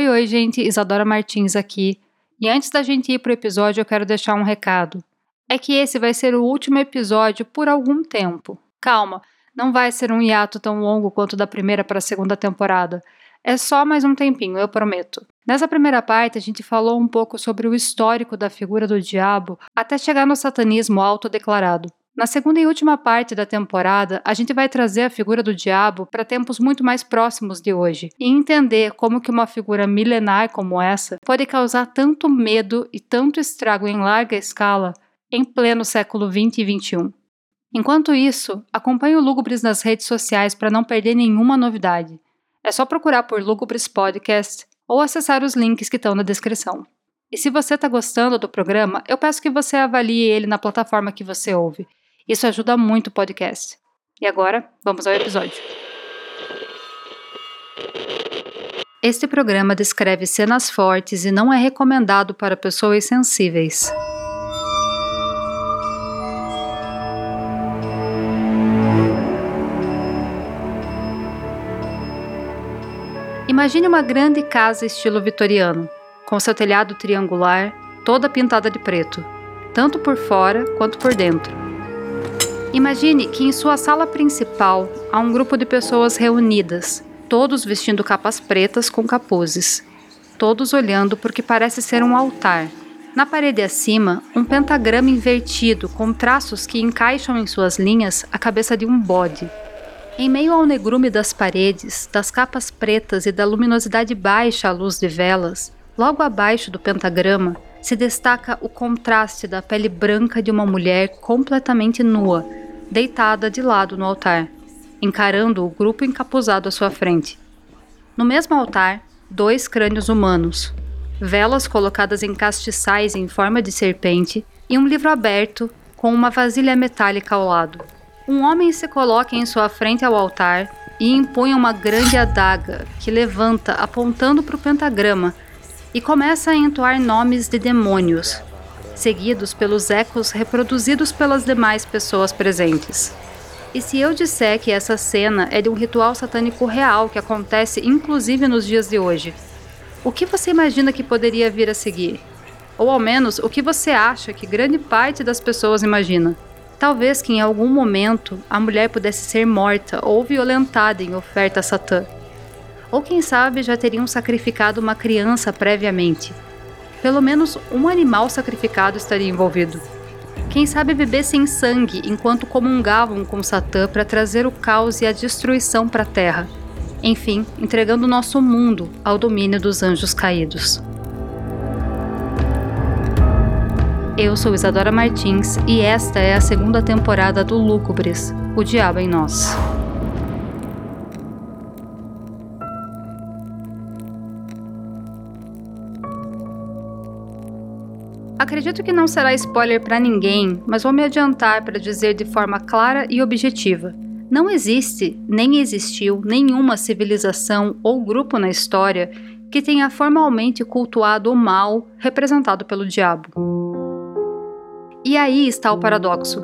Oi, oi, gente, Isadora Martins aqui. E antes da gente ir pro episódio, eu quero deixar um recado. É que esse vai ser o último episódio por algum tempo. Calma, não vai ser um hiato tão longo quanto da primeira para a segunda temporada. É só mais um tempinho, eu prometo. Nessa primeira parte, a gente falou um pouco sobre o histórico da figura do diabo até chegar no satanismo autodeclarado. Na segunda e última parte da temporada, a gente vai trazer a figura do diabo para tempos muito mais próximos de hoje e entender como que uma figura milenar como essa pode causar tanto medo e tanto estrago em larga escala em pleno século 20 e 21. Enquanto isso, acompanhe o Lugubris nas redes sociais para não perder nenhuma novidade. É só procurar por Lugubris Podcast ou acessar os links que estão na descrição. E se você está gostando do programa, eu peço que você avalie ele na plataforma que você ouve isso ajuda muito o podcast. E agora, vamos ao episódio. Este programa descreve cenas fortes e não é recomendado para pessoas sensíveis. Imagine uma grande casa estilo vitoriano, com seu telhado triangular, toda pintada de preto, tanto por fora quanto por dentro. Imagine que em sua sala principal há um grupo de pessoas reunidas, todos vestindo capas pretas com capuzes, todos olhando por que parece ser um altar. Na parede acima, um pentagrama invertido com traços que encaixam em suas linhas a cabeça de um bode. Em meio ao negrume das paredes, das capas pretas e da luminosidade baixa à luz de velas, logo abaixo do pentagrama, se destaca o contraste da pele branca de uma mulher completamente nua, deitada de lado no altar, encarando o grupo encapuzado à sua frente. No mesmo altar, dois crânios humanos, velas colocadas em castiçais em forma de serpente e um livro aberto com uma vasilha metálica ao lado. Um homem se coloca em sua frente ao altar e impõe uma grande adaga que levanta apontando para o pentagrama e começa a entoar nomes de demônios, seguidos pelos ecos reproduzidos pelas demais pessoas presentes. E se eu disser que essa cena é de um ritual satânico real que acontece inclusive nos dias de hoje, o que você imagina que poderia vir a seguir? Ou ao menos, o que você acha que grande parte das pessoas imagina? Talvez que em algum momento a mulher pudesse ser morta ou violentada em oferta a Satã. Ou quem sabe já teriam sacrificado uma criança previamente. Pelo menos um animal sacrificado estaria envolvido. Quem sabe bebessem sangue enquanto comungavam com Satã para trazer o caos e a destruição para a Terra. Enfim, entregando nosso mundo ao domínio dos anjos caídos. Eu sou Isadora Martins e esta é a segunda temporada do Lúcubres, O Diabo em Nós. Acredito que não será spoiler para ninguém, mas vou me adiantar para dizer de forma clara e objetiva. Não existe, nem existiu, nenhuma civilização ou grupo na história que tenha formalmente cultuado o mal representado pelo diabo. E aí está o paradoxo.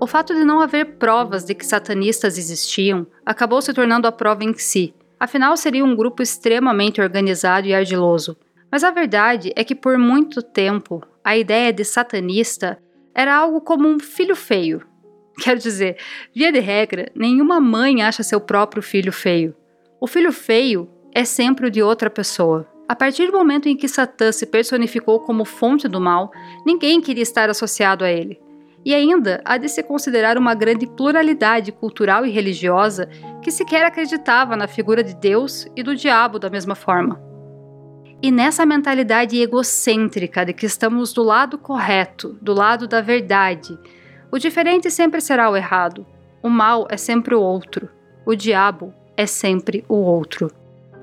O fato de não haver provas de que satanistas existiam acabou se tornando a prova em si. Afinal, seria um grupo extremamente organizado e ardiloso. Mas a verdade é que por muito tempo a ideia de satanista era algo como um filho feio. Quer dizer, via de regra, nenhuma mãe acha seu próprio filho feio. O filho feio é sempre o de outra pessoa. A partir do momento em que Satã se personificou como fonte do mal, ninguém queria estar associado a ele. E ainda há de se considerar uma grande pluralidade cultural e religiosa que sequer acreditava na figura de Deus e do diabo da mesma forma. E nessa mentalidade egocêntrica de que estamos do lado correto, do lado da verdade, o diferente sempre será o errado. O mal é sempre o outro. O diabo é sempre o outro.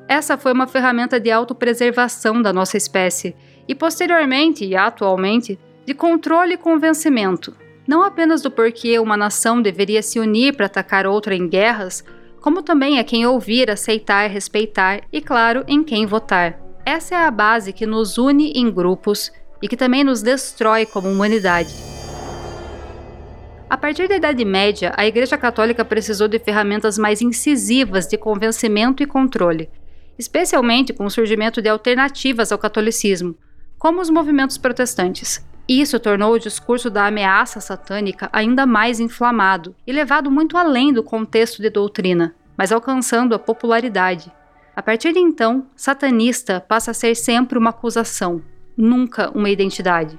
Essa foi uma ferramenta de autopreservação da nossa espécie e, posteriormente e atualmente, de controle e convencimento, não apenas do porquê uma nação deveria se unir para atacar outra em guerras, como também a quem ouvir, aceitar, respeitar e, claro, em quem votar. Essa é a base que nos une em grupos e que também nos destrói como humanidade. A partir da Idade Média, a Igreja Católica precisou de ferramentas mais incisivas de convencimento e controle. especialmente com o surgimento de alternativas ao catolicismo, como os movimentos protestantes. Isso tornou o discurso da ameaça satânica ainda mais inflamado e levado muito além do contexto de doutrina, mas alcançando a popularidade. A partir de então, satanista passa a ser sempre uma acusação, nunca uma identidade.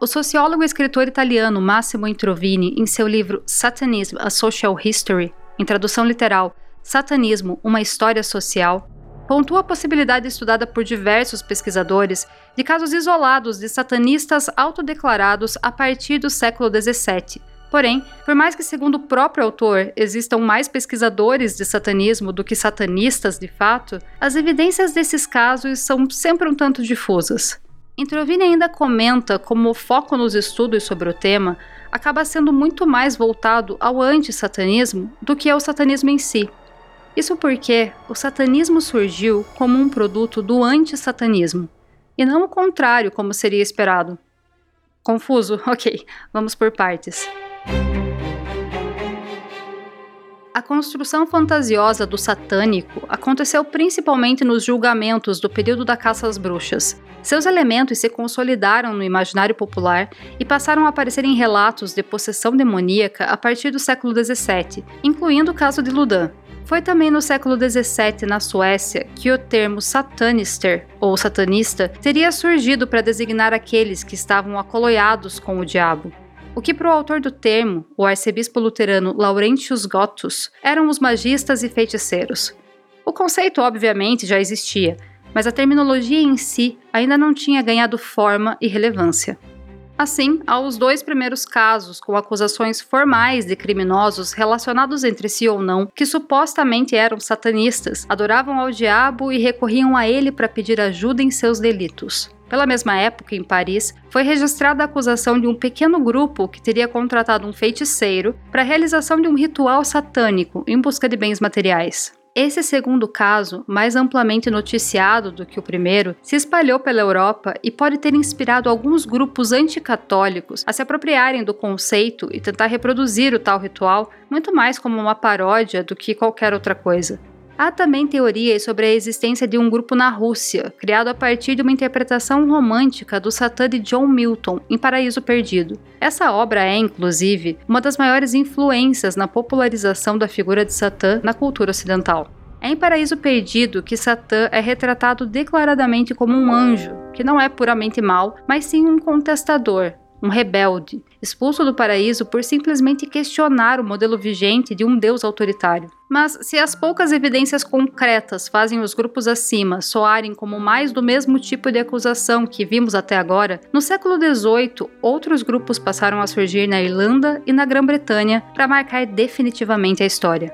O sociólogo e escritor italiano Massimo Introvini, em seu livro Satanism: A Social History, em tradução literal, Satanismo: Uma História Social, pontua a possibilidade estudada por diversos pesquisadores de casos isolados de satanistas autodeclarados a partir do século XVII. Porém, por mais que, segundo o próprio autor, existam mais pesquisadores de satanismo do que satanistas de fato, as evidências desses casos são sempre um tanto difusas. Introvini ainda comenta como o foco nos estudos sobre o tema acaba sendo muito mais voltado ao anti-satanismo do que ao satanismo em si. Isso porque o satanismo surgiu como um produto do anti-satanismo, e não o contrário, como seria esperado. Confuso? Ok, vamos por partes. A construção fantasiosa do satânico aconteceu principalmente nos julgamentos do período da caça às bruxas. Seus elementos se consolidaram no imaginário popular e passaram a aparecer em relatos de possessão demoníaca a partir do século XVII, incluindo o caso de Ludan. Foi também no século XVII, na Suécia, que o termo satanister, ou satanista, teria surgido para designar aqueles que estavam acoloiados com o diabo. O que para o autor do termo, o arcebispo luterano Laurentius Gotus, eram os magistas e feiticeiros. O conceito, obviamente, já existia, mas a terminologia em si ainda não tinha ganhado forma e relevância. Assim, há os dois primeiros casos com acusações formais de criminosos relacionados entre si ou não, que supostamente eram satanistas, adoravam ao diabo e recorriam a ele para pedir ajuda em seus delitos. Pela mesma época, em Paris, foi registrada a acusação de um pequeno grupo que teria contratado um feiticeiro para a realização de um ritual satânico em busca de bens materiais. Esse segundo caso, mais amplamente noticiado do que o primeiro, se espalhou pela Europa e pode ter inspirado alguns grupos anticatólicos a se apropriarem do conceito e tentar reproduzir o tal ritual muito mais como uma paródia do que qualquer outra coisa. Há também teorias sobre a existência de um grupo na Rússia, criado a partir de uma interpretação romântica do Satã de John Milton, em Paraíso Perdido. Essa obra é, inclusive, uma das maiores influências na popularização da figura de Satã na cultura ocidental. É em Paraíso Perdido que Satã é retratado declaradamente como um anjo, que não é puramente mal, mas sim um contestador, um rebelde, expulso do paraíso por simplesmente questionar o modelo vigente de um deus autoritário. Mas se as poucas evidências concretas fazem os grupos acima soarem como mais do mesmo tipo de acusação que vimos até agora, no século XVIII outros grupos passaram a surgir na Irlanda e na Grã-Bretanha para marcar definitivamente a história.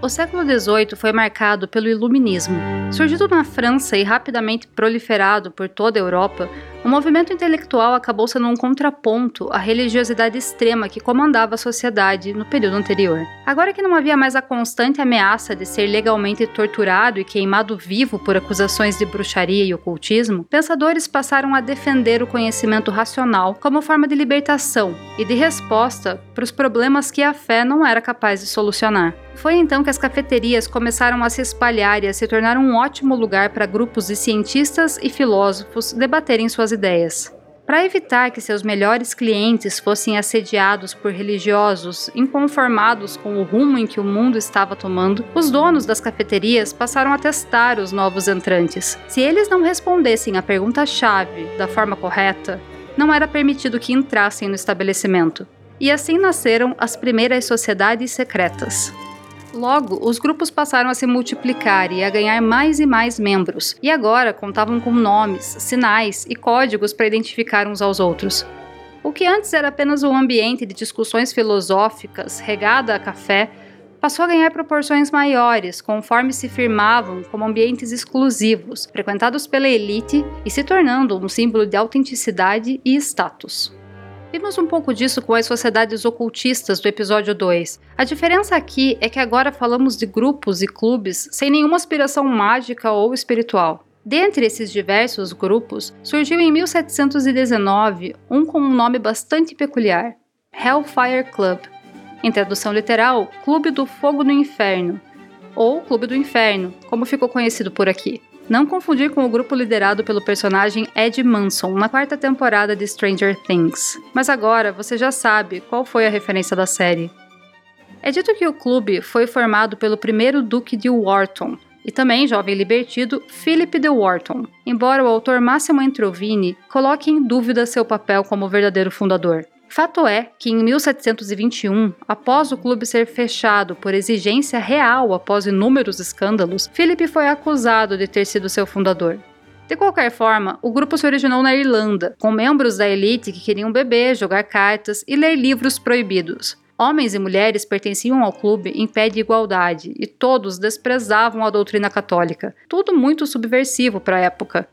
O século XVIII foi marcado pelo Iluminismo. Surgido na França e rapidamente proliferado por toda a Europa, o movimento intelectual acabou sendo um contraponto à religiosidade extrema que comandava a sociedade no período anterior. Agora que não havia mais a constante ameaça de ser legalmente torturado e queimado vivo por acusações de bruxaria e ocultismo, pensadores passaram a defender o conhecimento racional como forma de libertação e de resposta para os problemas que a fé não era capaz de solucionar. Foi então que as cafeterias começaram a se espalhar e a se tornar um ótimo lugar para grupos de cientistas e filósofos debaterem suas ideias. Para evitar que seus melhores clientes fossem assediados por religiosos inconformados com o rumo em que o mundo estava tomando, os donos das cafeterias passaram a testar os novos entrantes. Se eles não respondessem à pergunta-chave da forma correta, não era permitido que entrassem no estabelecimento. E assim nasceram as primeiras sociedades secretas. Logo, os grupos passaram a se multiplicar e a ganhar mais e mais membros, e agora contavam com nomes, sinais e códigos para identificar uns aos outros. O que antes era apenas um ambiente de discussões filosóficas regada a café, passou a ganhar proporções maiores conforme se firmavam como ambientes exclusivos, frequentados pela elite e se tornando um símbolo de autenticidade e status. Vimos um pouco disso com as sociedades ocultistas do episódio 2. A diferença aqui é que agora falamos de grupos e clubes sem nenhuma aspiração mágica ou espiritual. Dentre esses diversos grupos, surgiu em 1719 um com um nome bastante peculiar: Hellfire Club. em tradução literal, Clube do Fogo no Inferno, ou Clube do Inferno, como ficou conhecido por aqui. Não confundir com o grupo liderado pelo personagem Ed Manson na quarta temporada de Stranger Things. Mas agora você já sabe qual foi a referência da série. É dito que o clube foi formado pelo primeiro Duque de Wharton e também jovem libertido Philip de Wharton, embora o autor Massimo Entrovini coloque em dúvida seu papel como verdadeiro fundador. Fato é que em 1721, após o clube ser fechado por exigência real após inúmeros escândalos, Philip foi acusado de ter sido seu fundador. De qualquer forma, o grupo se originou na Irlanda, com membros da elite que queriam beber, jogar cartas e ler livros proibidos. Homens e mulheres pertenciam ao clube em pé de igualdade e todos desprezavam a doutrina católica, tudo muito subversivo para a época.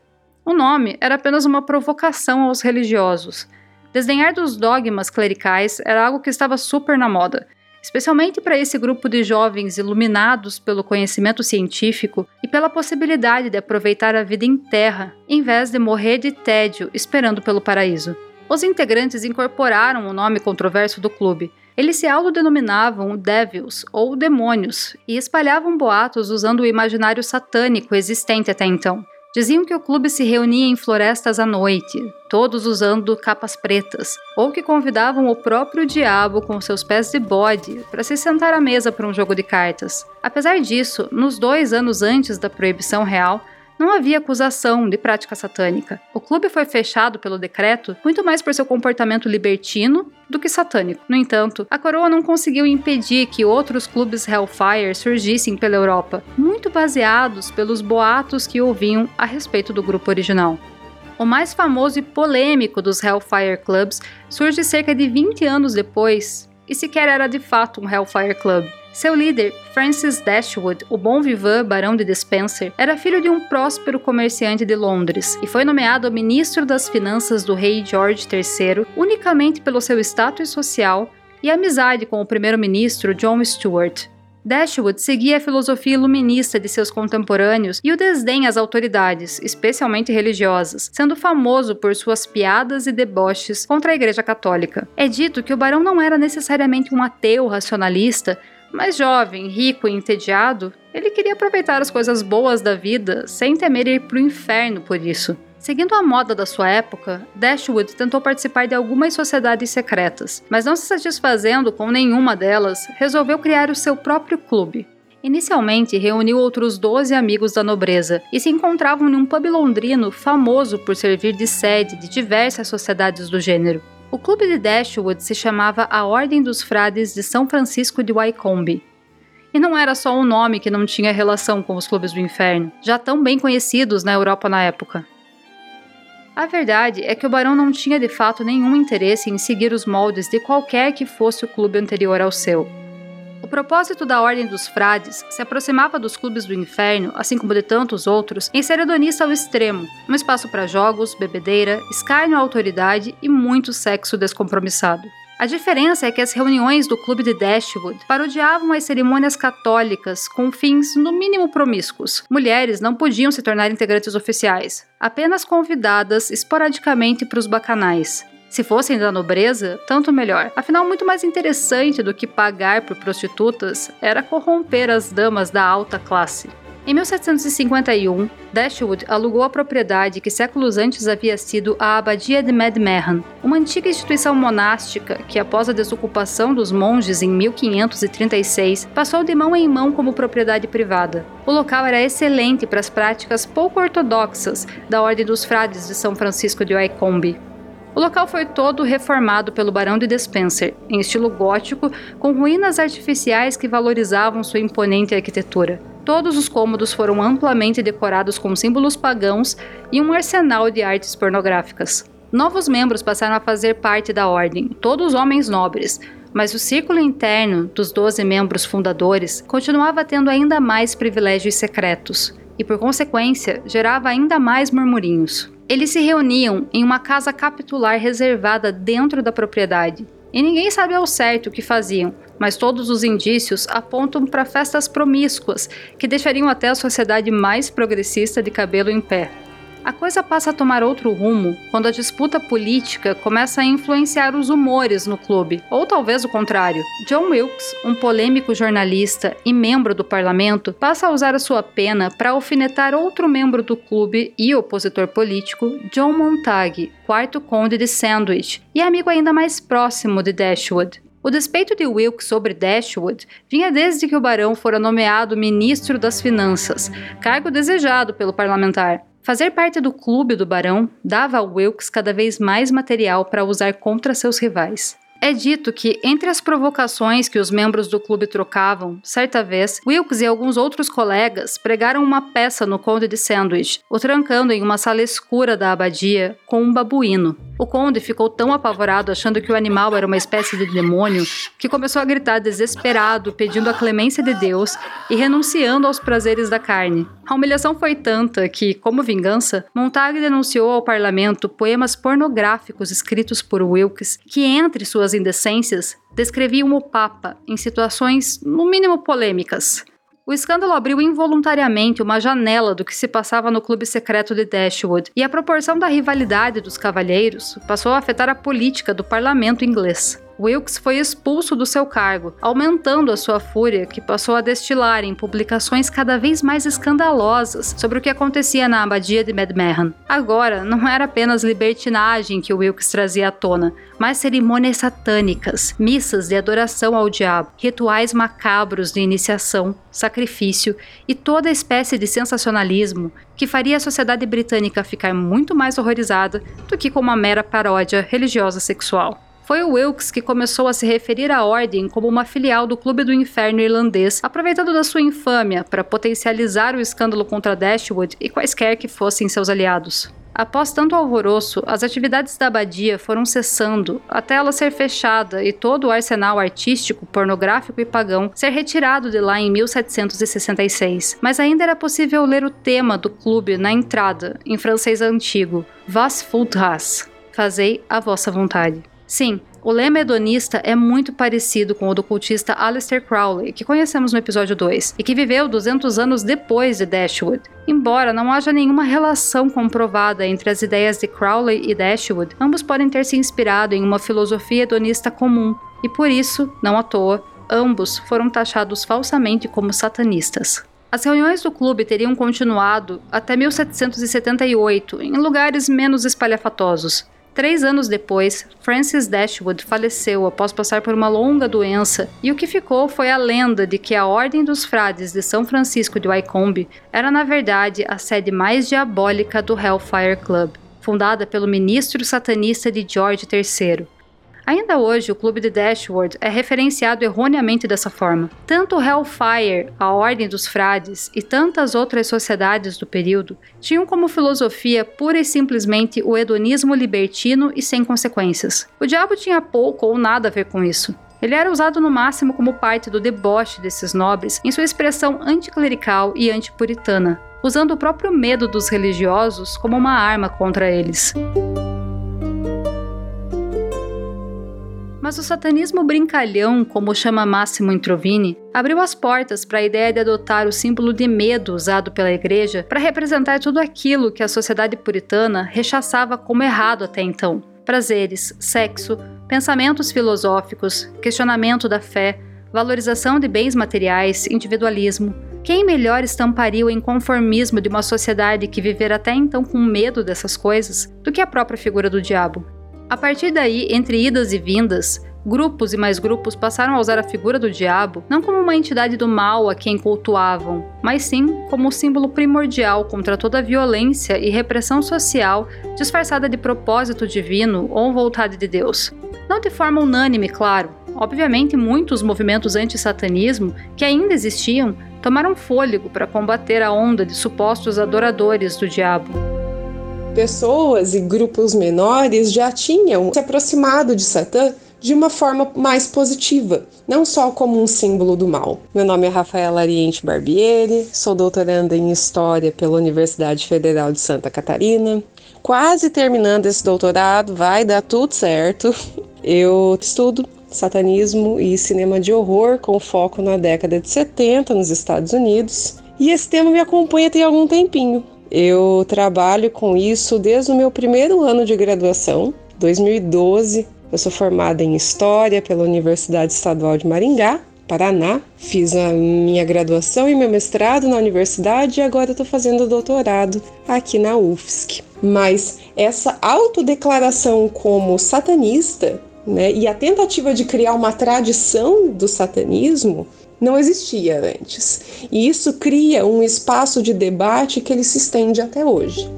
O nome era apenas uma provocação aos religiosos. Desdenhar dos dogmas clericais era algo que estava super na moda, especialmente para esse grupo de jovens iluminados pelo conhecimento científico e pela possibilidade de aproveitar a vida em terra, em vez de morrer de tédio esperando pelo paraíso. Os integrantes incorporaram o nome controverso do clube. Eles se autodenominavam Devils ou Demônios e espalhavam boatos usando o imaginário satânico existente até então. Diziam que o clube se reunia em florestas à noite, todos usando capas pretas, ou que convidavam o próprio diabo com seus pés de bode para se sentar à mesa para um jogo de cartas. Apesar disso, nos dois anos antes da proibição real, não havia acusação de prática satânica. O clube foi fechado pelo decreto muito mais por seu comportamento libertino do que satânico. No entanto, a coroa não conseguiu impedir que outros clubes Hellfire surgissem pela Europa, baseados pelos boatos que ouviam a respeito do grupo original. O mais famoso e polêmico dos Hellfire Clubs surge cerca de 20 anos depois, e sequer era de fato um Hellfire Club. Seu líder, Francis Dashwood, o bom vivant barão de Despencer, era filho de um próspero comerciante de Londres e foi nomeado ministro das finanças do rei George III unicamente pelo seu status social e amizade com o primeiro-ministro John Stuart. Dashwood seguia a filosofia iluminista de seus contemporâneos e o desdém às autoridades, especialmente religiosas, sendo famoso por suas piadas e deboches contra a Igreja Católica. É dito que o barão não era necessariamente um ateu racionalista, mas jovem, rico e entediado, ele queria aproveitar as coisas boas da vida sem temer ir para o inferno por isso. Seguindo a moda da sua época, Dashwood tentou participar de algumas sociedades secretas, mas não se satisfazendo com nenhuma delas, resolveu criar o seu próprio clube. Inicialmente, reuniu outros 12 amigos da nobreza e se encontravam em um pub londrino famoso por servir de sede de diversas sociedades do gênero. O clube de Dashwood se chamava a Ordem dos Frades de São Francisco de Wycombe. E não era só um nome que não tinha relação com os clubes do inferno, já tão bem conhecidos na Europa na época. A verdade é que o barão não tinha de fato nenhum interesse em seguir os moldes de qualquer que fosse o clube anterior ao seu. O propósito da Ordem dos Frades se aproximava dos clubes do inferno, assim como de tantos outros, em ser hedonista ao extremo, um espaço para jogos, bebedeira, escárnio à autoridade e muito sexo descompromissado. A diferença é que as reuniões do clube de Dashwood parodiavam as cerimônias católicas com fins no mínimo promíscuos. Mulheres não podiam se tornar integrantes oficiais, apenas convidadas esporadicamente para os bacanais. Se fossem da nobreza, tanto melhor. Afinal, muito mais interessante do que pagar por prostitutas era corromper as damas da alta classe. Em 1751, Dashwood alugou a propriedade que séculos antes havia sido a Abadia de Medmerhan, uma antiga instituição monástica que, após a desocupação dos monges em 1536, passou de mão em mão como propriedade privada. O local era excelente para as práticas pouco ortodoxas da Ordem dos Frades de São Francisco de Wycombe. O local foi todo reformado pelo Barão de Despencer, em estilo gótico, com ruínas artificiais que valorizavam sua imponente arquitetura. Todos os cômodos foram amplamente decorados com símbolos pagãos e um arsenal de artes pornográficas. Novos membros passaram a fazer parte da ordem, todos homens nobres, mas o círculo interno dos 12 membros fundadores continuava tendo ainda mais privilégios secretos e, por consequência, gerava ainda mais murmurinhos. Eles se reuniam em uma casa capitular reservada dentro da propriedade. E ninguém sabe ao certo o que faziam, mas todos os indícios apontam para festas promíscuas que deixariam até a sociedade mais progressista de cabelo em pé. A coisa passa a tomar outro rumo quando a disputa política começa a influenciar os humores no clube, ou talvez o contrário. John Wilkes, um polêmico jornalista e membro do parlamento, passa a usar a sua pena para alfinetar outro membro do clube e opositor político, John Montague, quarto conde de Sandwich, e amigo ainda mais próximo de Dashwood. O despeito de Wilkes sobre Dashwood vinha desde que o barão fora nomeado ministro das Finanças, cargo desejado pelo parlamentar. Fazer parte do clube do barão dava a Wilkes cada vez mais material para usar contra seus rivais. É dito que, entre as provocações que os membros do clube trocavam, certa vez, Wilkes e alguns outros colegas pregaram uma peça no Conde de Sandwich, o trancando em uma sala escura da abadia com um babuíno. O conde ficou tão apavorado achando que o animal era uma espécie de demônio que começou a gritar desesperado, pedindo a clemência de Deus e renunciando aos prazeres da carne. A humilhação foi tanta que, como vingança, Montague denunciou ao parlamento poemas pornográficos escritos por Wilkes que, entre suas indecências, descreviam o Papa em situações, no mínimo, polêmicas. O escândalo abriu involuntariamente uma janela do que se passava no clube secreto de Dashwood, e a proporção da rivalidade dos cavalheiros passou a afetar a política do parlamento inglês. Wilkes foi expulso do seu cargo, aumentando a sua fúria, que passou a destilar em publicações cada vez mais escandalosas sobre o que acontecia na abadia de Medmerran. Agora, não era apenas libertinagem que Wilkes trazia à tona, mas cerimônias satânicas, missas de adoração ao diabo, rituais macabros de iniciação, sacrifício e toda espécie de sensacionalismo que faria a sociedade britânica ficar muito mais horrorizada do que com uma mera paródia religiosa sexual. Foi o Wilkes que começou a se referir à ordem como uma filial do Clube do Inferno irlandês, aproveitando da sua infâmia para potencializar o escândalo contra Dashwood e quaisquer que fossem seus aliados. Após tanto alvoroço, as atividades da abadia foram cessando até ela ser fechada e todo o arsenal artístico, pornográfico e pagão ser retirado de lá em 1766. Mas ainda era possível ler o tema do clube na entrada, em francês antigo: Was voudras? Fazei a vossa vontade. Sim, o lema hedonista é muito parecido com o do cultista Aleister Crowley, que conhecemos no episódio 2, e que viveu 200 anos depois de Dashwood. Embora não haja nenhuma relação comprovada entre as ideias de Crowley e Dashwood, ambos podem ter se inspirado em uma filosofia hedonista comum, e por isso, não à toa, ambos foram taxados falsamente como satanistas. As reuniões do clube teriam continuado até 1778, em lugares menos espalhafatosos, Três anos depois, Francis Dashwood faleceu após passar por uma longa doença, e o que ficou foi a lenda de que a Ordem dos Frades de São Francisco de Wycombe era, na verdade, a sede mais diabólica do Hellfire Club, fundada pelo ministro satanista de George III. Ainda hoje, o clube de Dashwood é referenciado erroneamente dessa forma. Tanto Hellfire, a Ordem dos Frades e tantas outras sociedades do período tinham como filosofia pura e simplesmente o hedonismo libertino e sem consequências. O diabo tinha pouco ou nada a ver com isso. Ele era usado no máximo como parte do deboche desses nobres em sua expressão anticlerical e antipuritana, usando o próprio medo dos religiosos como uma arma contra eles. Mas o satanismo brincalhão, como chama Máximo Introvini, abriu as portas para a ideia de adotar o símbolo de medo usado pela igreja para representar tudo aquilo que a sociedade puritana rechaçava como errado até então: prazeres, sexo, pensamentos filosóficos, questionamento da fé, valorização de bens materiais, individualismo. Quem melhor estamparia o inconformismo de uma sociedade que vivera até então com medo dessas coisas do que a própria figura do diabo? A partir daí, entre idas e vindas, grupos e mais grupos passaram a usar a figura do diabo não como uma entidade do mal a quem cultuavam, mas sim como símbolo primordial contra toda violência e repressão social disfarçada de propósito divino ou vontade de Deus. Não de forma unânime, claro. Obviamente, muitos movimentos anti-satanismo que ainda existiam tomaram fôlego para combater a onda de supostos adoradores do diabo pessoas e grupos menores já tinham se aproximado de Satã de uma forma mais positiva, não só como um símbolo do mal. Meu nome é Rafaela Ariente Barbieri, sou doutoranda em História pela Universidade Federal de Santa Catarina. Quase terminando esse doutorado, vai dar tudo certo. Eu estudo satanismo e cinema de horror com foco na década de 70 nos Estados Unidos. E esse tema me acompanha tem algum tempinho. Eu trabalho com isso desde o meu primeiro ano de graduação, 2012. Eu sou formada em História pela Universidade Estadual de Maringá, Paraná. Fiz a minha graduação e meu mestrado na universidade e agora estou fazendo doutorado aqui na UFSC. Mas essa autodeclaração como satanista né, e a tentativa de criar uma tradição do satanismo não existia antes. E isso cria um espaço de debate que ele se estende até hoje.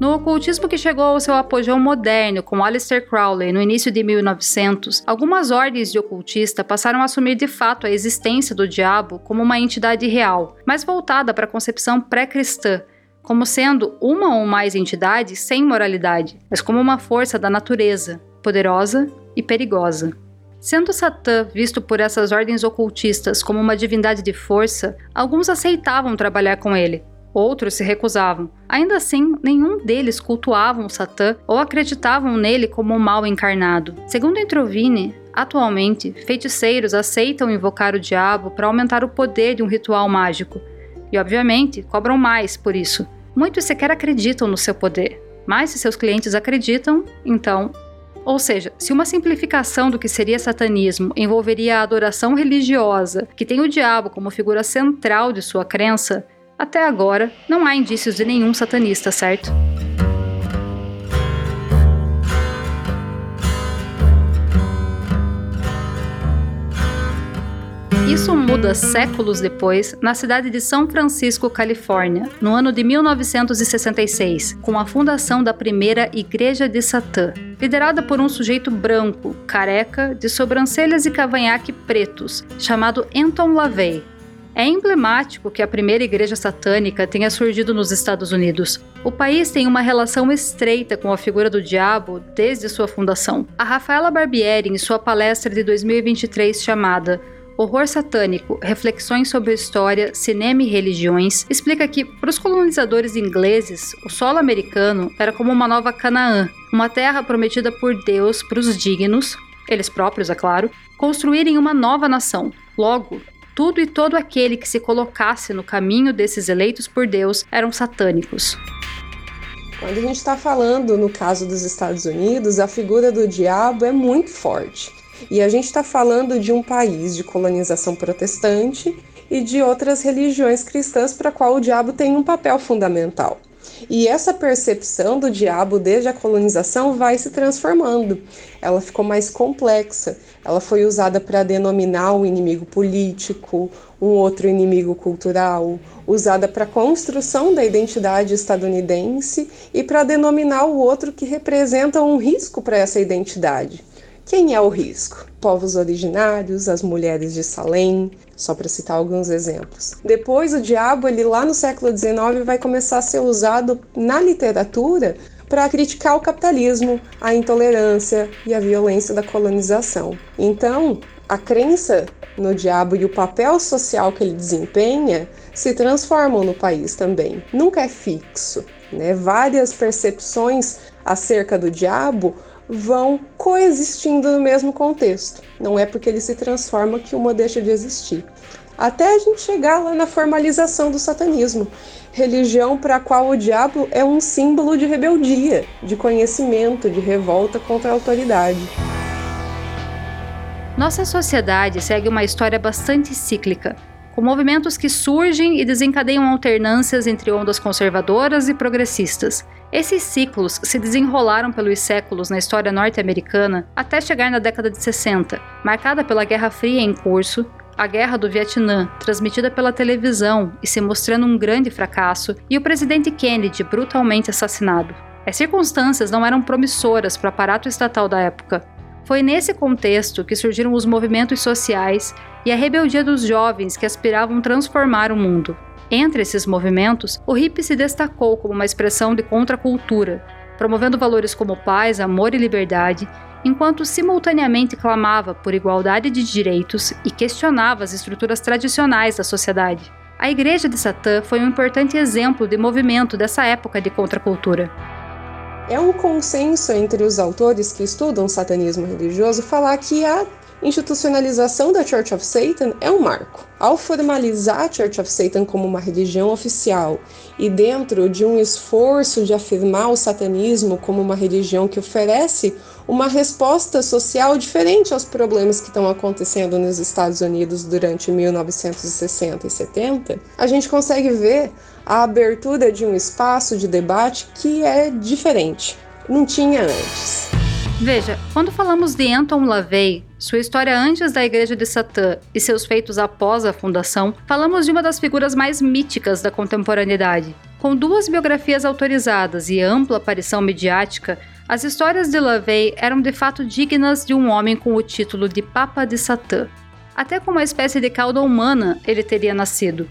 No ocultismo que chegou ao seu apogeu moderno, com Aleister Crowley no início de 1900, algumas ordens de ocultista passaram a assumir de fato a existência do diabo como uma entidade real, mas voltada para a concepção pré-cristã, como sendo uma ou mais entidades sem moralidade, mas como uma força da natureza, poderosa e perigosa. Sendo Satã visto por essas ordens ocultistas como uma divindade de força, alguns aceitavam trabalhar com ele, outros se recusavam. Ainda assim, nenhum deles cultuavam Satã ou acreditavam nele como um mal encarnado. Segundo Introvine, atualmente, feiticeiros aceitam invocar o diabo para aumentar o poder de um ritual mágico. E, obviamente, cobram mais por isso. Muitos sequer acreditam no seu poder. Mas se seus clientes acreditam, então ou seja, se uma simplificação do que seria satanismo envolveria a adoração religiosa, que tem o diabo como figura central de sua crença, até agora não há indícios de nenhum satanista, certo? Isso muda séculos depois na cidade de São Francisco, Califórnia, no ano de 1966, com a fundação da primeira Igreja de Satã, liderada por um sujeito branco, careca, de sobrancelhas e cavanhaque pretos, chamado Anton LaVey. É emblemático que a primeira igreja satânica tenha surgido nos Estados Unidos. O país tem uma relação estreita com a figura do diabo desde sua fundação. A Rafaela Barbieri, em sua palestra de 2023 chamada Horror Satânico, Reflexões sobre História, Cinema e Religiões, explica que, para os colonizadores ingleses, o solo americano era como uma nova Canaã, uma terra prometida por Deus para os dignos, eles próprios, é claro, construírem uma nova nação. Logo, tudo e todo aquele que se colocasse no caminho desses eleitos por Deus eram satânicos. Quando a gente está falando no caso dos Estados Unidos, a figura do diabo é muito forte. E a gente está falando de um país de colonização protestante e de outras religiões cristãs para qual o diabo tem um papel fundamental. E essa percepção do diabo desde a colonização vai se transformando. Ela ficou mais complexa. Ela foi usada para denominar um inimigo político, um outro inimigo cultural, usada para a construção da identidade estadunidense e para denominar o outro que representa um risco para essa identidade. Quem é o risco? Povos originários, as mulheres de Salem, só para citar alguns exemplos. Depois, o diabo, ele lá no século XIX, vai começar a ser usado na literatura para criticar o capitalismo, a intolerância e a violência da colonização. Então, a crença no diabo e o papel social que ele desempenha se transformam no país também. Nunca é fixo. Né? Várias percepções acerca do diabo vão coexistindo no mesmo contexto. Não é porque ele se transforma que uma deixa de existir. Até a gente chegar lá na formalização do satanismo, religião para a qual o diabo é um símbolo de rebeldia, de conhecimento, de revolta contra a autoridade. Nossa sociedade segue uma história bastante cíclica, com movimentos que surgem e desencadeiam alternâncias entre ondas conservadoras e progressistas. Esses ciclos se desenrolaram pelos séculos na história norte-americana até chegar na década de 60, marcada pela Guerra Fria em curso, a Guerra do Vietnã, transmitida pela televisão e se mostrando um grande fracasso, e o presidente Kennedy brutalmente assassinado. As circunstâncias não eram promissoras para o aparato estatal da época, foi nesse contexto que surgiram os movimentos sociais e a rebeldia dos jovens que aspiravam transformar o mundo. Entre esses movimentos, o hip se destacou como uma expressão de contracultura, promovendo valores como paz, amor e liberdade, enquanto simultaneamente clamava por igualdade de direitos e questionava as estruturas tradicionais da sociedade. A Igreja de Satã foi um importante exemplo de movimento dessa época de contracultura. É um consenso entre os autores que estudam satanismo religioso falar que a institucionalização da Church of Satan é um marco. Ao formalizar a Church of Satan como uma religião oficial e dentro de um esforço de afirmar o satanismo como uma religião que oferece uma resposta social diferente aos problemas que estão acontecendo nos Estados Unidos durante 1960 e 70, a gente consegue ver a abertura de um espaço de debate que é diferente. Não tinha antes. Veja, quando falamos de Anton LaVey, sua história antes da Igreja de Satã e seus feitos após a fundação, falamos de uma das figuras mais míticas da contemporaneidade. Com duas biografias autorizadas e ampla aparição midiática, as histórias de LaVey eram de fato dignas de um homem com o título de Papa de Satã. Até com uma espécie de cauda humana ele teria nascido.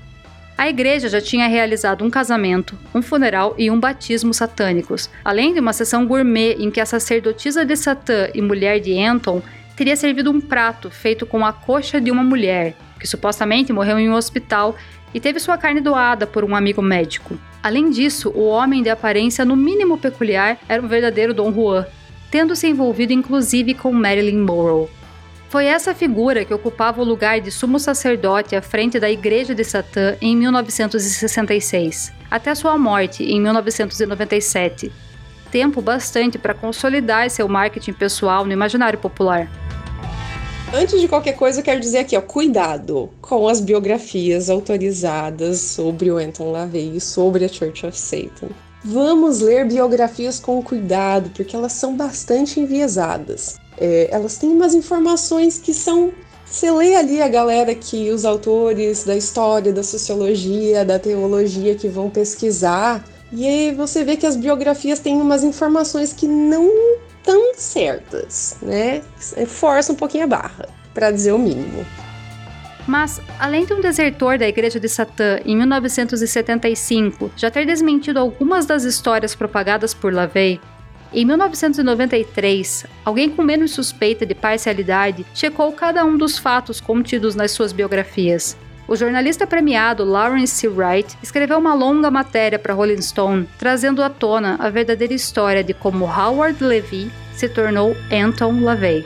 A igreja já tinha realizado um casamento, um funeral e um batismo satânicos, além de uma sessão gourmet em que a sacerdotisa de Satã e mulher de Anton teria servido um prato feito com a coxa de uma mulher, que supostamente morreu em um hospital e teve sua carne doada por um amigo médico. Além disso, o homem de aparência no mínimo peculiar era um verdadeiro Dom Juan, tendo se envolvido inclusive com Marilyn Monroe. Foi essa figura que ocupava o lugar de sumo sacerdote à frente da Igreja de Satã em 1966, até sua morte em 1997. Tempo bastante para consolidar seu marketing pessoal no imaginário popular. Antes de qualquer coisa, eu quero dizer aqui, ó, cuidado com as biografias autorizadas sobre o Anton LaVey e sobre a Church of Satan. Vamos ler biografias com cuidado, porque elas são bastante enviesadas é, elas têm umas informações que são. Você lê ali a galera que os autores da história, da sociologia, da teologia que vão pesquisar, e aí você vê que as biografias têm umas informações que não tão certas, né? Força um pouquinho a barra, para dizer o mínimo. Mas, além de um desertor da Igreja de Satã em 1975 já ter desmentido algumas das histórias propagadas por LaVey, em 1993, alguém com menos suspeita de parcialidade checou cada um dos fatos contidos nas suas biografias. O jornalista premiado Lawrence C. Wright escreveu uma longa matéria para Rolling Stone, trazendo à tona a verdadeira história de como Howard Levy se tornou Anton LaVey.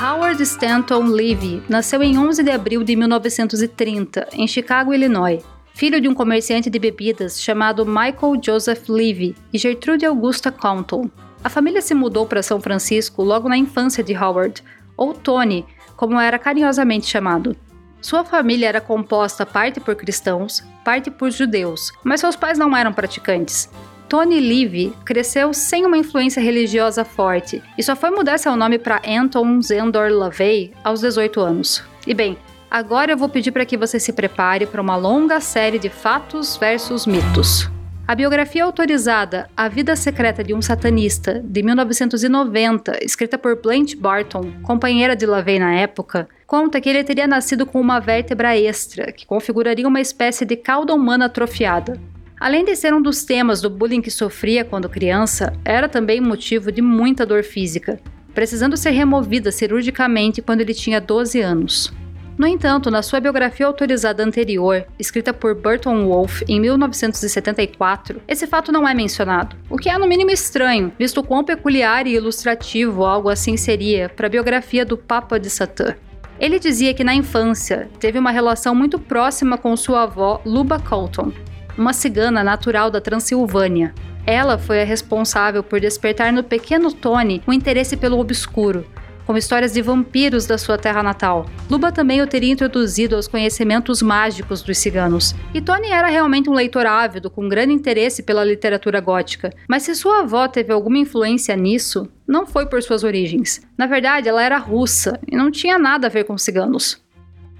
Howard Stanton Levy nasceu em 11 de abril de 1930, em Chicago, Illinois filho de um comerciante de bebidas chamado Michael Joseph Levy e Gertrude Augusta Compton. A família se mudou para São Francisco logo na infância de Howard, ou Tony, como era carinhosamente chamado. Sua família era composta parte por cristãos, parte por judeus, mas seus pais não eram praticantes. Tony Levy cresceu sem uma influência religiosa forte e só foi mudar seu nome para Anton Zendor LaVey aos 18 anos. E bem, Agora eu vou pedir para que você se prepare para uma longa série de fatos versus mitos. A biografia autorizada A Vida Secreta de um Satanista, de 1990, escrita por Blanche Barton, companheira de LaVey na época, conta que ele teria nascido com uma vértebra extra, que configuraria uma espécie de cauda humana atrofiada. Além de ser um dos temas do bullying que sofria quando criança, era também motivo de muita dor física, precisando ser removida cirurgicamente quando ele tinha 12 anos. No entanto, na sua biografia autorizada anterior, escrita por Burton Wolfe em 1974, esse fato não é mencionado, o que é no mínimo estranho, visto quão peculiar e ilustrativo algo assim seria para a biografia do Papa de Satã. Ele dizia que na infância teve uma relação muito próxima com sua avó Luba Colton, uma cigana natural da Transilvânia. Ela foi a responsável por despertar no pequeno Tony o um interesse pelo obscuro, como histórias de vampiros da sua terra natal. Luba também o teria introduzido aos conhecimentos mágicos dos ciganos. E Tony era realmente um leitor ávido, com grande interesse pela literatura gótica. Mas se sua avó teve alguma influência nisso, não foi por suas origens. Na verdade, ela era russa e não tinha nada a ver com ciganos.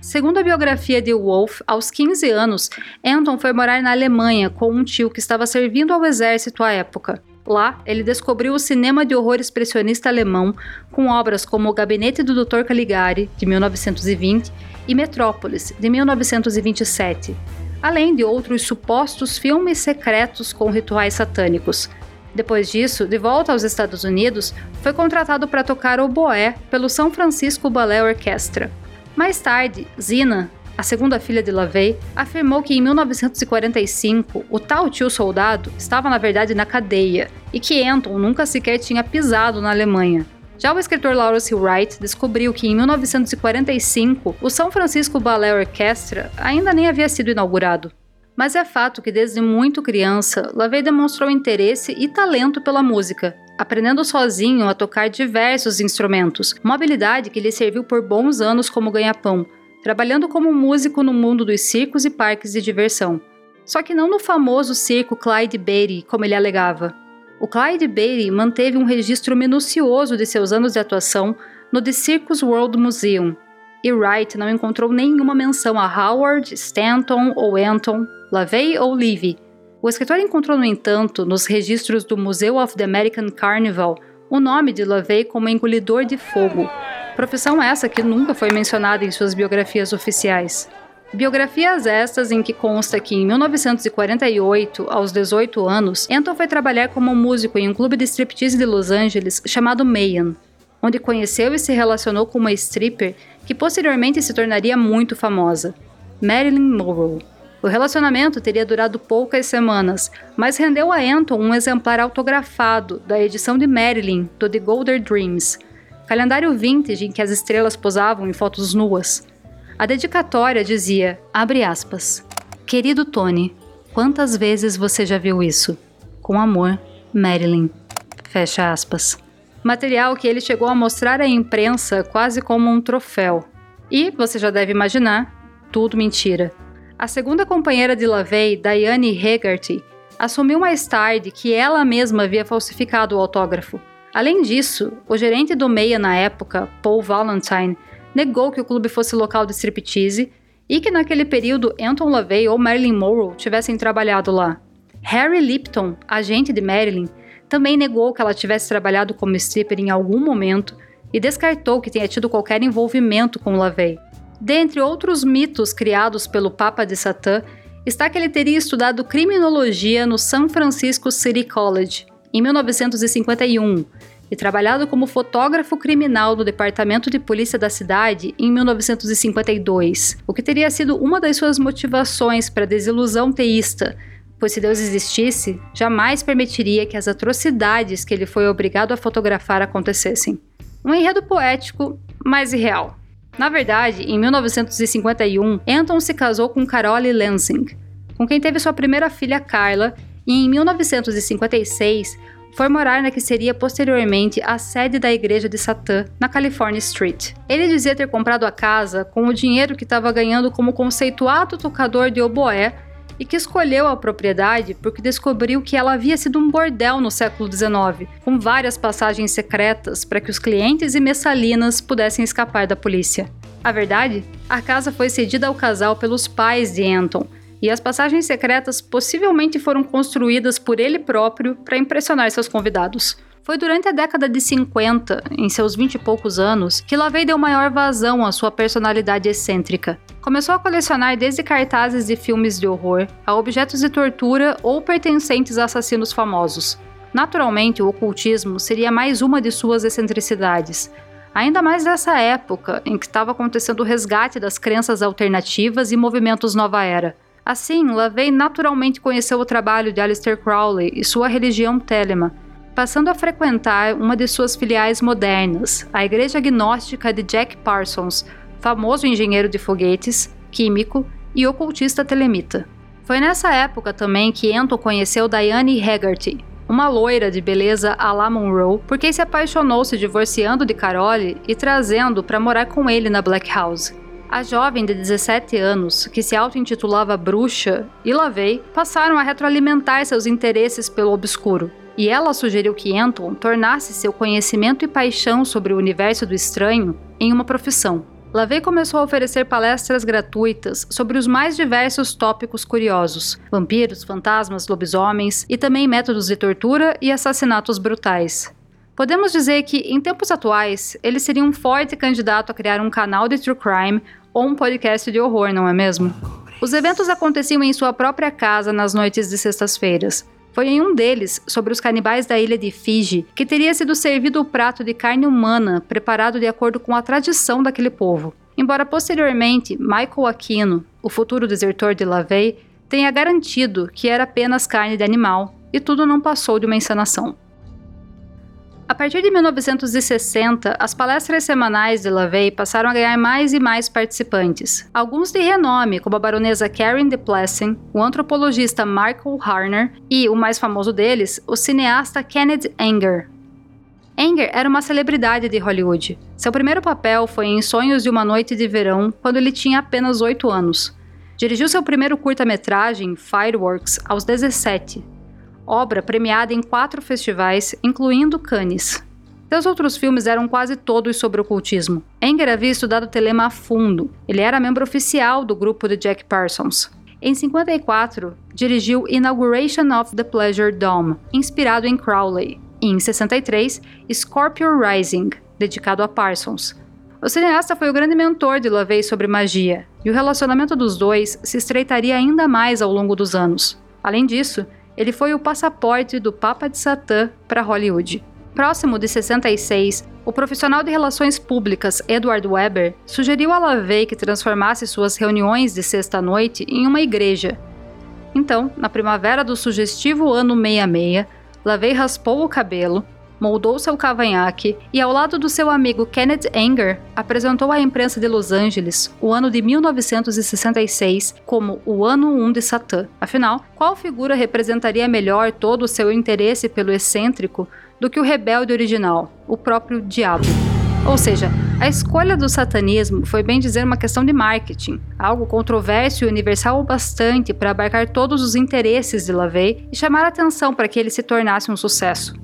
Segundo a biografia de Wolff, aos 15 anos, Anton foi morar na Alemanha com um tio que estava servindo ao exército à época. Lá, ele descobriu o cinema de horror expressionista alemão, com obras como O Gabinete do Dr. Caligari, de 1920, e Metrópolis, de 1927, além de outros supostos filmes secretos com rituais satânicos. Depois disso, de volta aos Estados Unidos, foi contratado para tocar oboé pelo São Francisco Ballet Orchestra. Mais tarde, Zina, a segunda filha de LaVey, afirmou que em 1945 o tal tio soldado estava na verdade na cadeia e que Anton nunca sequer tinha pisado na Alemanha. Já o escritor Lawrence Wright descobriu que em 1945 o São Francisco Ballet Orchestra ainda nem havia sido inaugurado. Mas é fato que desde muito criança, LaVey demonstrou interesse e talento pela música, aprendendo sozinho a tocar diversos instrumentos, uma habilidade que lhe serviu por bons anos como ganha-pão, trabalhando como músico no mundo dos circos e parques de diversão. Só que não no famoso circo Clyde Beatty, como ele alegava. O Clyde Beatty manteve um registro minucioso de seus anos de atuação no The Circus World Museum, e Wright não encontrou nenhuma menção a Howard, Stanton ou Anton, LaVey ou Levy. O escritor encontrou, no entanto, nos registros do Museum of the American Carnival, o nome de LaVey como engolidor de fogo, profissão essa que nunca foi mencionada em suas biografias oficiais. Biografias estas em que consta que em 1948, aos 18 anos, Anton foi trabalhar como músico em um clube de striptease de Los Angeles chamado Mayan, onde conheceu e se relacionou com uma stripper que posteriormente se tornaria muito famosa, Marilyn Monroe. O relacionamento teria durado poucas semanas, mas rendeu a Anton um exemplar autografado da edição de Marilyn do The Golden Dreams, calendário vintage em que as estrelas posavam em fotos nuas. A dedicatória dizia, aspas, Querido Tony, quantas vezes você já viu isso? Com amor, Marilyn. Fecha aspas material que ele chegou a mostrar à imprensa quase como um troféu. E, você já deve imaginar, tudo mentira. A segunda companheira de LaVey, Diane Hegarty, assumiu mais tarde que ela mesma havia falsificado o autógrafo. Além disso, o gerente do Meia na época, Paul Valentine, negou que o clube fosse local de striptease e que naquele período Anton LaVey ou Marilyn Monroe tivessem trabalhado lá. Harry Lipton, agente de Marilyn, também negou que ela tivesse trabalhado como stripper em algum momento e descartou que tenha tido qualquer envolvimento com LaVey. Dentre outros mitos criados pelo Papa de Satã, está que ele teria estudado criminologia no San Francisco City College em 1951 e trabalhado como fotógrafo criminal no departamento de polícia da cidade em 1952, o que teria sido uma das suas motivações para a desilusão teísta pois se Deus existisse, jamais permitiria que as atrocidades que ele foi obrigado a fotografar acontecessem. Um enredo poético, mas irreal. Na verdade, em 1951, Anton se casou com Carole Lansing, com quem teve sua primeira filha Carla, e em 1956 foi morar na que seria posteriormente a sede da Igreja de Satã, na California Street. Ele dizia ter comprado a casa com o dinheiro que estava ganhando como conceituado tocador de oboé e que escolheu a propriedade porque descobriu que ela havia sido um bordel no século XIX, com várias passagens secretas para que os clientes e messalinas pudessem escapar da polícia. A verdade? A casa foi cedida ao casal pelos pais de Anton, e as passagens secretas possivelmente foram construídas por ele próprio para impressionar seus convidados. Foi durante a década de 50, em seus vinte e poucos anos, que LaVey deu maior vazão à sua personalidade excêntrica. Começou a colecionar desde cartazes de filmes de horror a objetos de tortura ou pertencentes a assassinos famosos. Naturalmente, o ocultismo seria mais uma de suas excentricidades, ainda mais nessa época em que estava acontecendo o resgate das crenças alternativas e movimentos nova era. Assim, LaVey naturalmente conheceu o trabalho de Aleister Crowley e sua religião Telema, passando a frequentar uma de suas filiais modernas, a Igreja Agnóstica de Jack Parsons, famoso engenheiro de foguetes, químico e ocultista telemita. Foi nessa época também que Anton conheceu Diane Haggerty, uma loira de beleza à la Monroe, por quem se apaixonou se divorciando de Carole e trazendo para morar com ele na Black House. A jovem de 17 anos, que se auto-intitulava Bruxa, e Lavey passaram a retroalimentar seus interesses pelo obscuro, e ela sugeriu que Anton tornasse seu conhecimento e paixão sobre o universo do estranho em uma profissão. Lavey começou a oferecer palestras gratuitas sobre os mais diversos tópicos curiosos: vampiros, fantasmas, lobisomens e também métodos de tortura e assassinatos brutais. Podemos dizer que, em tempos atuais, ele seria um forte candidato a criar um canal de true crime ou um podcast de horror, não é mesmo? Os eventos aconteciam em sua própria casa nas noites de sextas-feiras, foi em um deles, sobre os canibais da ilha de Fiji, que teria sido servido o prato de carne humana preparado de acordo com a tradição daquele povo. Embora posteriormente Michael Aquino, o futuro desertor de LaVey, tenha garantido que era apenas carne de animal e tudo não passou de uma encenação. A partir de 1960, as palestras semanais de LaVey passaram a ganhar mais e mais participantes. Alguns de renome, como a baronesa Karen de Plessen, o antropologista Michael Harner e, o mais famoso deles, o cineasta Kenneth Anger. Anger era uma celebridade de Hollywood. Seu primeiro papel foi em Sonhos de uma Noite de Verão, quando ele tinha apenas 8 anos. Dirigiu seu primeiro curta-metragem, Fireworks, aos 17, obra premiada em quatro festivais, incluindo Cannes. Seus outros filmes eram quase todos sobre ocultismo. Enger havia estudado telema a fundo. Ele era membro oficial do grupo de Jack Parsons. Em 54, dirigiu Inauguration of the Pleasure Dome, inspirado em Crowley. E em 63, Scorpio Rising, dedicado a Parsons. O cineasta foi o grande mentor de LaVey sobre magia, e o relacionamento dos dois se estreitaria ainda mais ao longo dos anos. Além disso, ele foi o passaporte do Papa de Satã para Hollywood. Próximo de 66, o profissional de relações públicas Edward Weber sugeriu a LaVey que transformasse suas reuniões de sexta-noite em uma igreja. Então, na primavera do sugestivo ano 66, LaVey raspou o cabelo, moldou seu cavanhaque e, ao lado do seu amigo Kenneth Anger, apresentou à imprensa de Los Angeles o ano de 1966 como o Ano 1 de Satã. Afinal, qual figura representaria melhor todo o seu interesse pelo excêntrico do que o rebelde original, o próprio diabo? Ou seja, a escolha do satanismo foi bem dizer uma questão de marketing, algo controverso e universal o bastante para abarcar todos os interesses de LaVey e chamar a atenção para que ele se tornasse um sucesso.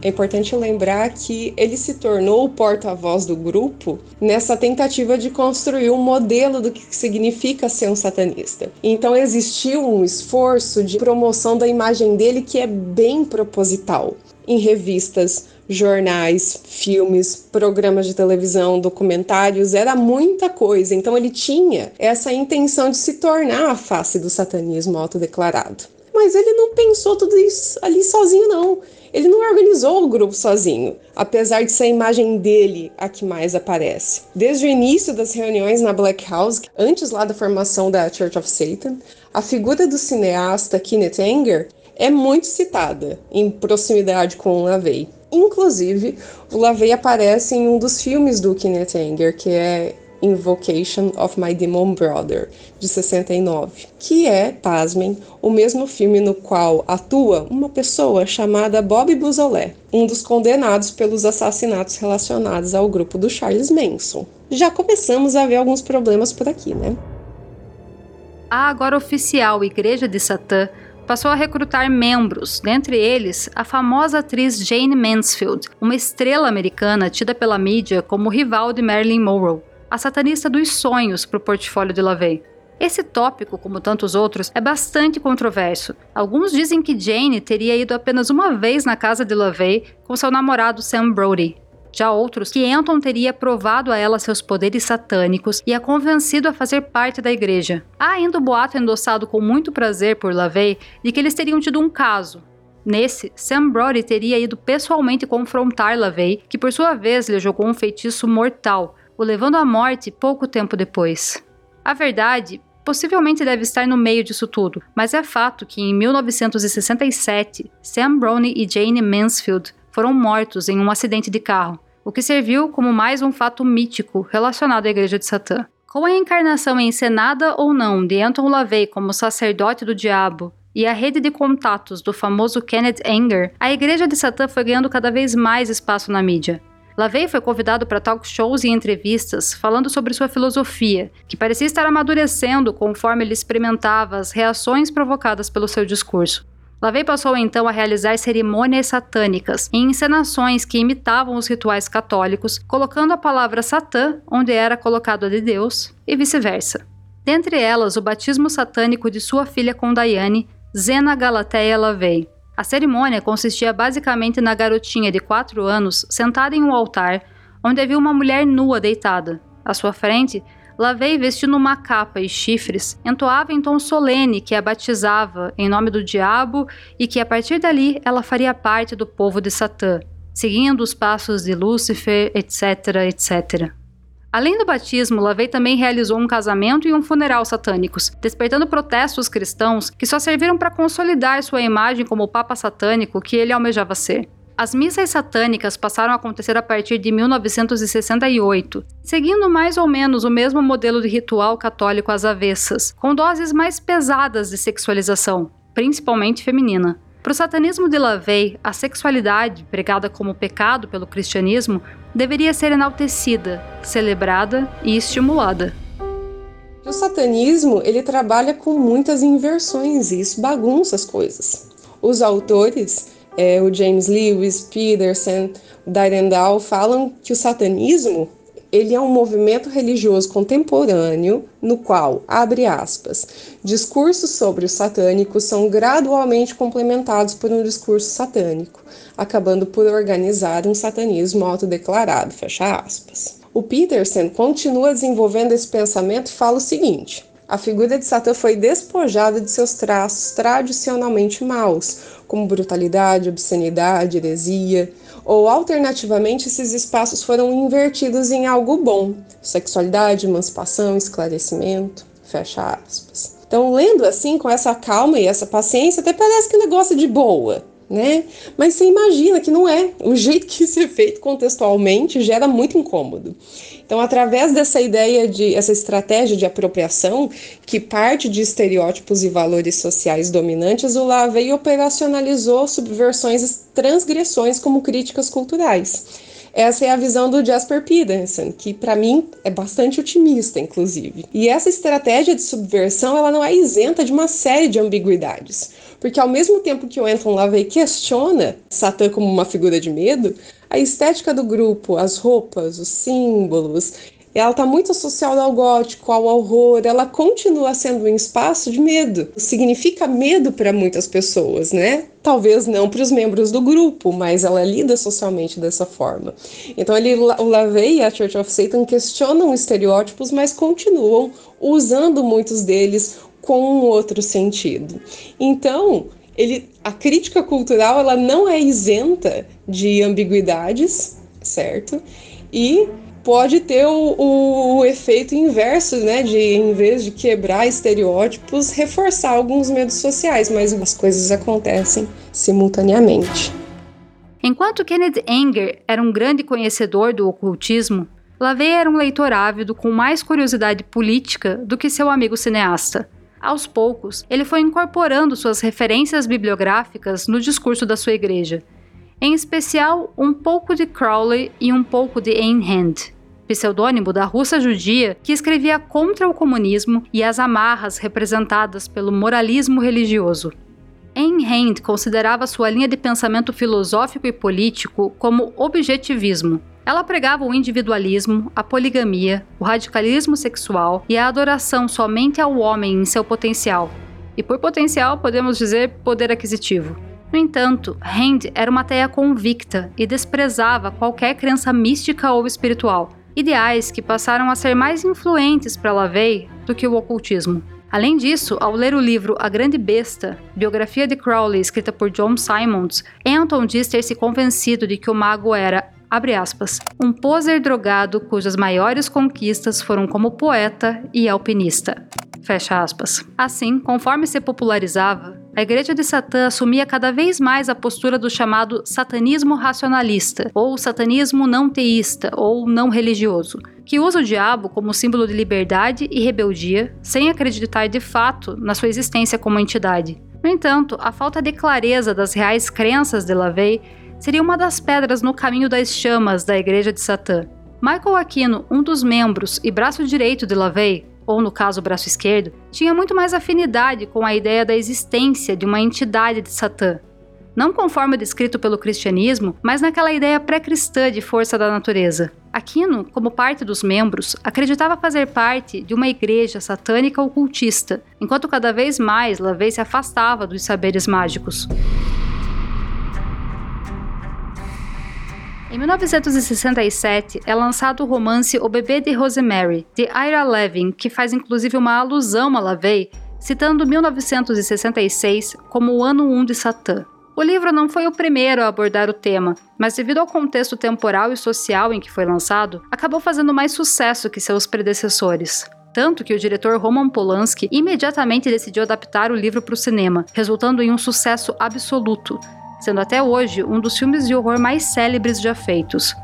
É importante lembrar que ele se tornou o porta-voz do grupo nessa tentativa de construir um modelo do que significa ser um satanista. Então existiu um esforço de promoção da imagem dele que é bem proposital em revistas, jornais, filmes, programas de televisão, documentários, era muita coisa. Então ele tinha essa intenção de se tornar a face do satanismo autodeclarado. Mas ele não pensou tudo isso ali sozinho, não. Ele não organizou o grupo sozinho, apesar de ser a imagem dele a que mais aparece. Desde o início das reuniões na Black House, antes lá da formação da Church of Satan, a figura do cineasta Kenneth Anger é muito citada em proximidade com o LaVey. Inclusive, o LaVey aparece em um dos filmes do Kenneth Anger, que é Invocation of My Demon Brother, de 69, que é, pasmem, o mesmo filme no qual atua uma pessoa chamada Bob Buzolé, um dos condenados pelos assassinatos relacionados ao grupo do Charles Manson. Já começamos a ver alguns problemas por aqui, né? A agora oficial Igreja de Satã passou a recrutar membros, dentre eles a famosa atriz Jane Mansfield, uma estrela americana tida pela mídia como rival de Marilyn Monroe a satanista dos sonhos para o portfólio de LaVey. Esse tópico, como tantos outros, é bastante controverso. Alguns dizem que Jane teria ido apenas uma vez na casa de LaVey com seu namorado Sam Brody. Já outros que Anton teria provado a ela seus poderes satânicos e a convencido a fazer parte da igreja. Há ainda o boato endossado com muito prazer por LaVey de que eles teriam tido um caso. Nesse, Sam Brody teria ido pessoalmente confrontar LaVey, que por sua vez lhe jogou um feitiço mortal, o levando à morte pouco tempo depois. A verdade possivelmente deve estar no meio disso tudo, mas é fato que em 1967, Sam Browne e Jane Mansfield foram mortos em um acidente de carro, o que serviu como mais um fato mítico relacionado à Igreja de Satã. Com a encarnação encenada ou não de Anton LaVey como sacerdote do diabo e a rede de contatos do famoso Kenneth Anger, a Igreja de Satã foi ganhando cada vez mais espaço na mídia. LaVey foi convidado para talk shows e entrevistas falando sobre sua filosofia, que parecia estar amadurecendo conforme ele experimentava as reações provocadas pelo seu discurso. LaVey passou então a realizar cerimônias satânicas em encenações que imitavam os rituais católicos, colocando a palavra Satã onde era colocado a de Deus e vice-versa. Dentre elas, o batismo satânico de sua filha com Diane, Zena Galateia LaVey. A cerimônia consistia basicamente na garotinha de 4 anos sentada em um altar, onde havia uma mulher nua deitada. À sua frente, Lavei, vestindo uma capa e chifres, entoava em tom solene que a batizava em nome do diabo e que a partir dali ela faria parte do povo de Satã, seguindo os passos de Lúcifer, etc, etc. Além do batismo, Lavey também realizou um casamento e um funeral satânicos, despertando protestos cristãos que só serviram para consolidar sua imagem como o Papa satânico que ele almejava ser. As missas satânicas passaram a acontecer a partir de 1968, seguindo mais ou menos o mesmo modelo de ritual católico às avessas, com doses mais pesadas de sexualização, principalmente feminina. Para o satanismo de LaVey, a sexualidade, pregada como pecado pelo cristianismo, deveria ser enaltecida, celebrada e estimulada. O satanismo ele trabalha com muitas inversões e isso bagunça as coisas. Os autores é, o James Lewis, Peterson, Dyrendal falam que o satanismo ele é um movimento religioso contemporâneo no qual, abre aspas, discursos sobre o satânico são gradualmente complementados por um discurso satânico, acabando por organizar um satanismo autodeclarado, fecha aspas. O Peterson continua desenvolvendo esse pensamento e fala o seguinte: a figura de Satã foi despojada de seus traços tradicionalmente maus, como brutalidade, obscenidade, heresia, ou alternativamente esses espaços foram invertidos em algo bom, sexualidade, emancipação, esclarecimento, fecha aspas. Então, lendo assim, com essa calma e essa paciência, até parece que o negócio é de boa, né? Mas você imagina que não é. O jeito que isso é feito contextualmente gera muito incômodo. Então, através dessa ideia de essa estratégia de apropriação que parte de estereótipos e valores sociais dominantes, o Lavey operacionalizou subversões e transgressões como críticas culturais. Essa é a visão do Jasper Peterson, que para mim é bastante otimista, inclusive. E essa estratégia de subversão, ela não é isenta de uma série de ambiguidades, porque ao mesmo tempo que o Anton LaVey questiona Satã como uma figura de medo, a estética do grupo, as roupas, os símbolos, ela está muito associada ao gótico, ao horror, ela continua sendo um espaço de medo. Significa medo para muitas pessoas, né? Talvez não para os membros do grupo, mas ela lida socialmente dessa forma. Então, ele, o Lavey e a Church of Satan questionam estereótipos, mas continuam usando muitos deles com um outro sentido. Então, ele, a crítica cultural ela não é isenta de ambiguidades, certo? E pode ter o, o, o, efeito inverso, né? De em vez de quebrar estereótipos, reforçar alguns medos sociais, mas as coisas acontecem simultaneamente. Enquanto Kenneth Anger era um grande conhecedor do ocultismo, LaVey era um leitor ávido com mais curiosidade política do que seu amigo cineasta. Aos poucos, ele foi incorporando suas referências bibliográficas no discurso da sua igreja, em especial um pouco de Crowley e um pouco de Ayn Rand, pseudônimo da russa judia que escrevia contra o comunismo e as amarras representadas pelo moralismo religioso. Ayn Rand considerava sua linha de pensamento filosófico e político como objetivismo, ela pregava o individualismo, a poligamia, o radicalismo sexual e a adoração somente ao homem em seu potencial. E por potencial podemos dizer poder aquisitivo. No entanto, Rand era uma teia convicta e desprezava qualquer crença mística ou espiritual, ideais que passaram a ser mais influentes para LaVey do que o ocultismo. Além disso, ao ler o livro A Grande Besta, biografia de Crowley escrita por John Simons, Anton diz ter se convencido de que o mago era abre aspas, um poser drogado cujas maiores conquistas foram como poeta e alpinista. Fecha aspas. Assim, conforme se popularizava, a Igreja de Satã assumia cada vez mais a postura do chamado satanismo racionalista, ou satanismo não teísta, ou não religioso, que usa o diabo como símbolo de liberdade e rebeldia, sem acreditar de fato na sua existência como entidade. No entanto, a falta de clareza das reais crenças de LaVey seria uma das pedras no caminho das chamas da Igreja de Satã. Michael Aquino, um dos membros e braço direito de LaVey, ou no caso braço esquerdo, tinha muito mais afinidade com a ideia da existência de uma entidade de Satã. Não conforme descrito pelo cristianismo, mas naquela ideia pré-cristã de força da natureza. Aquino, como parte dos membros, acreditava fazer parte de uma igreja satânica ocultista, enquanto cada vez mais LaVey se afastava dos saberes mágicos. Em 1967 é lançado o romance O Bebê de Rosemary, de Ira Levin, que faz inclusive uma alusão a LaVey, citando 1966 como o ano 1 de Satã. O livro não foi o primeiro a abordar o tema, mas devido ao contexto temporal e social em que foi lançado, acabou fazendo mais sucesso que seus predecessores. Tanto que o diretor Roman Polanski imediatamente decidiu adaptar o livro para o cinema, resultando em um sucesso absoluto, sendo até hoje um dos filmes de horror mais célebres já feitos.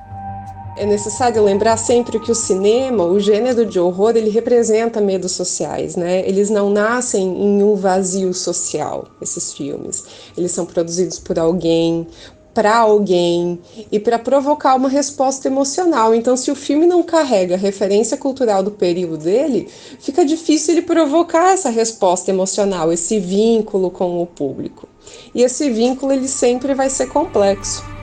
É necessário lembrar sempre que o cinema, o gênero de horror, ele representa medos sociais, né? Eles não nascem em um vazio social, esses filmes. Eles são produzidos por alguém, para alguém e para provocar uma resposta emocional. Então, se o filme não carrega referência cultural do período dele, fica difícil ele provocar essa resposta emocional, esse vínculo com o público. E esse vínculo ele sempre vai ser complexo.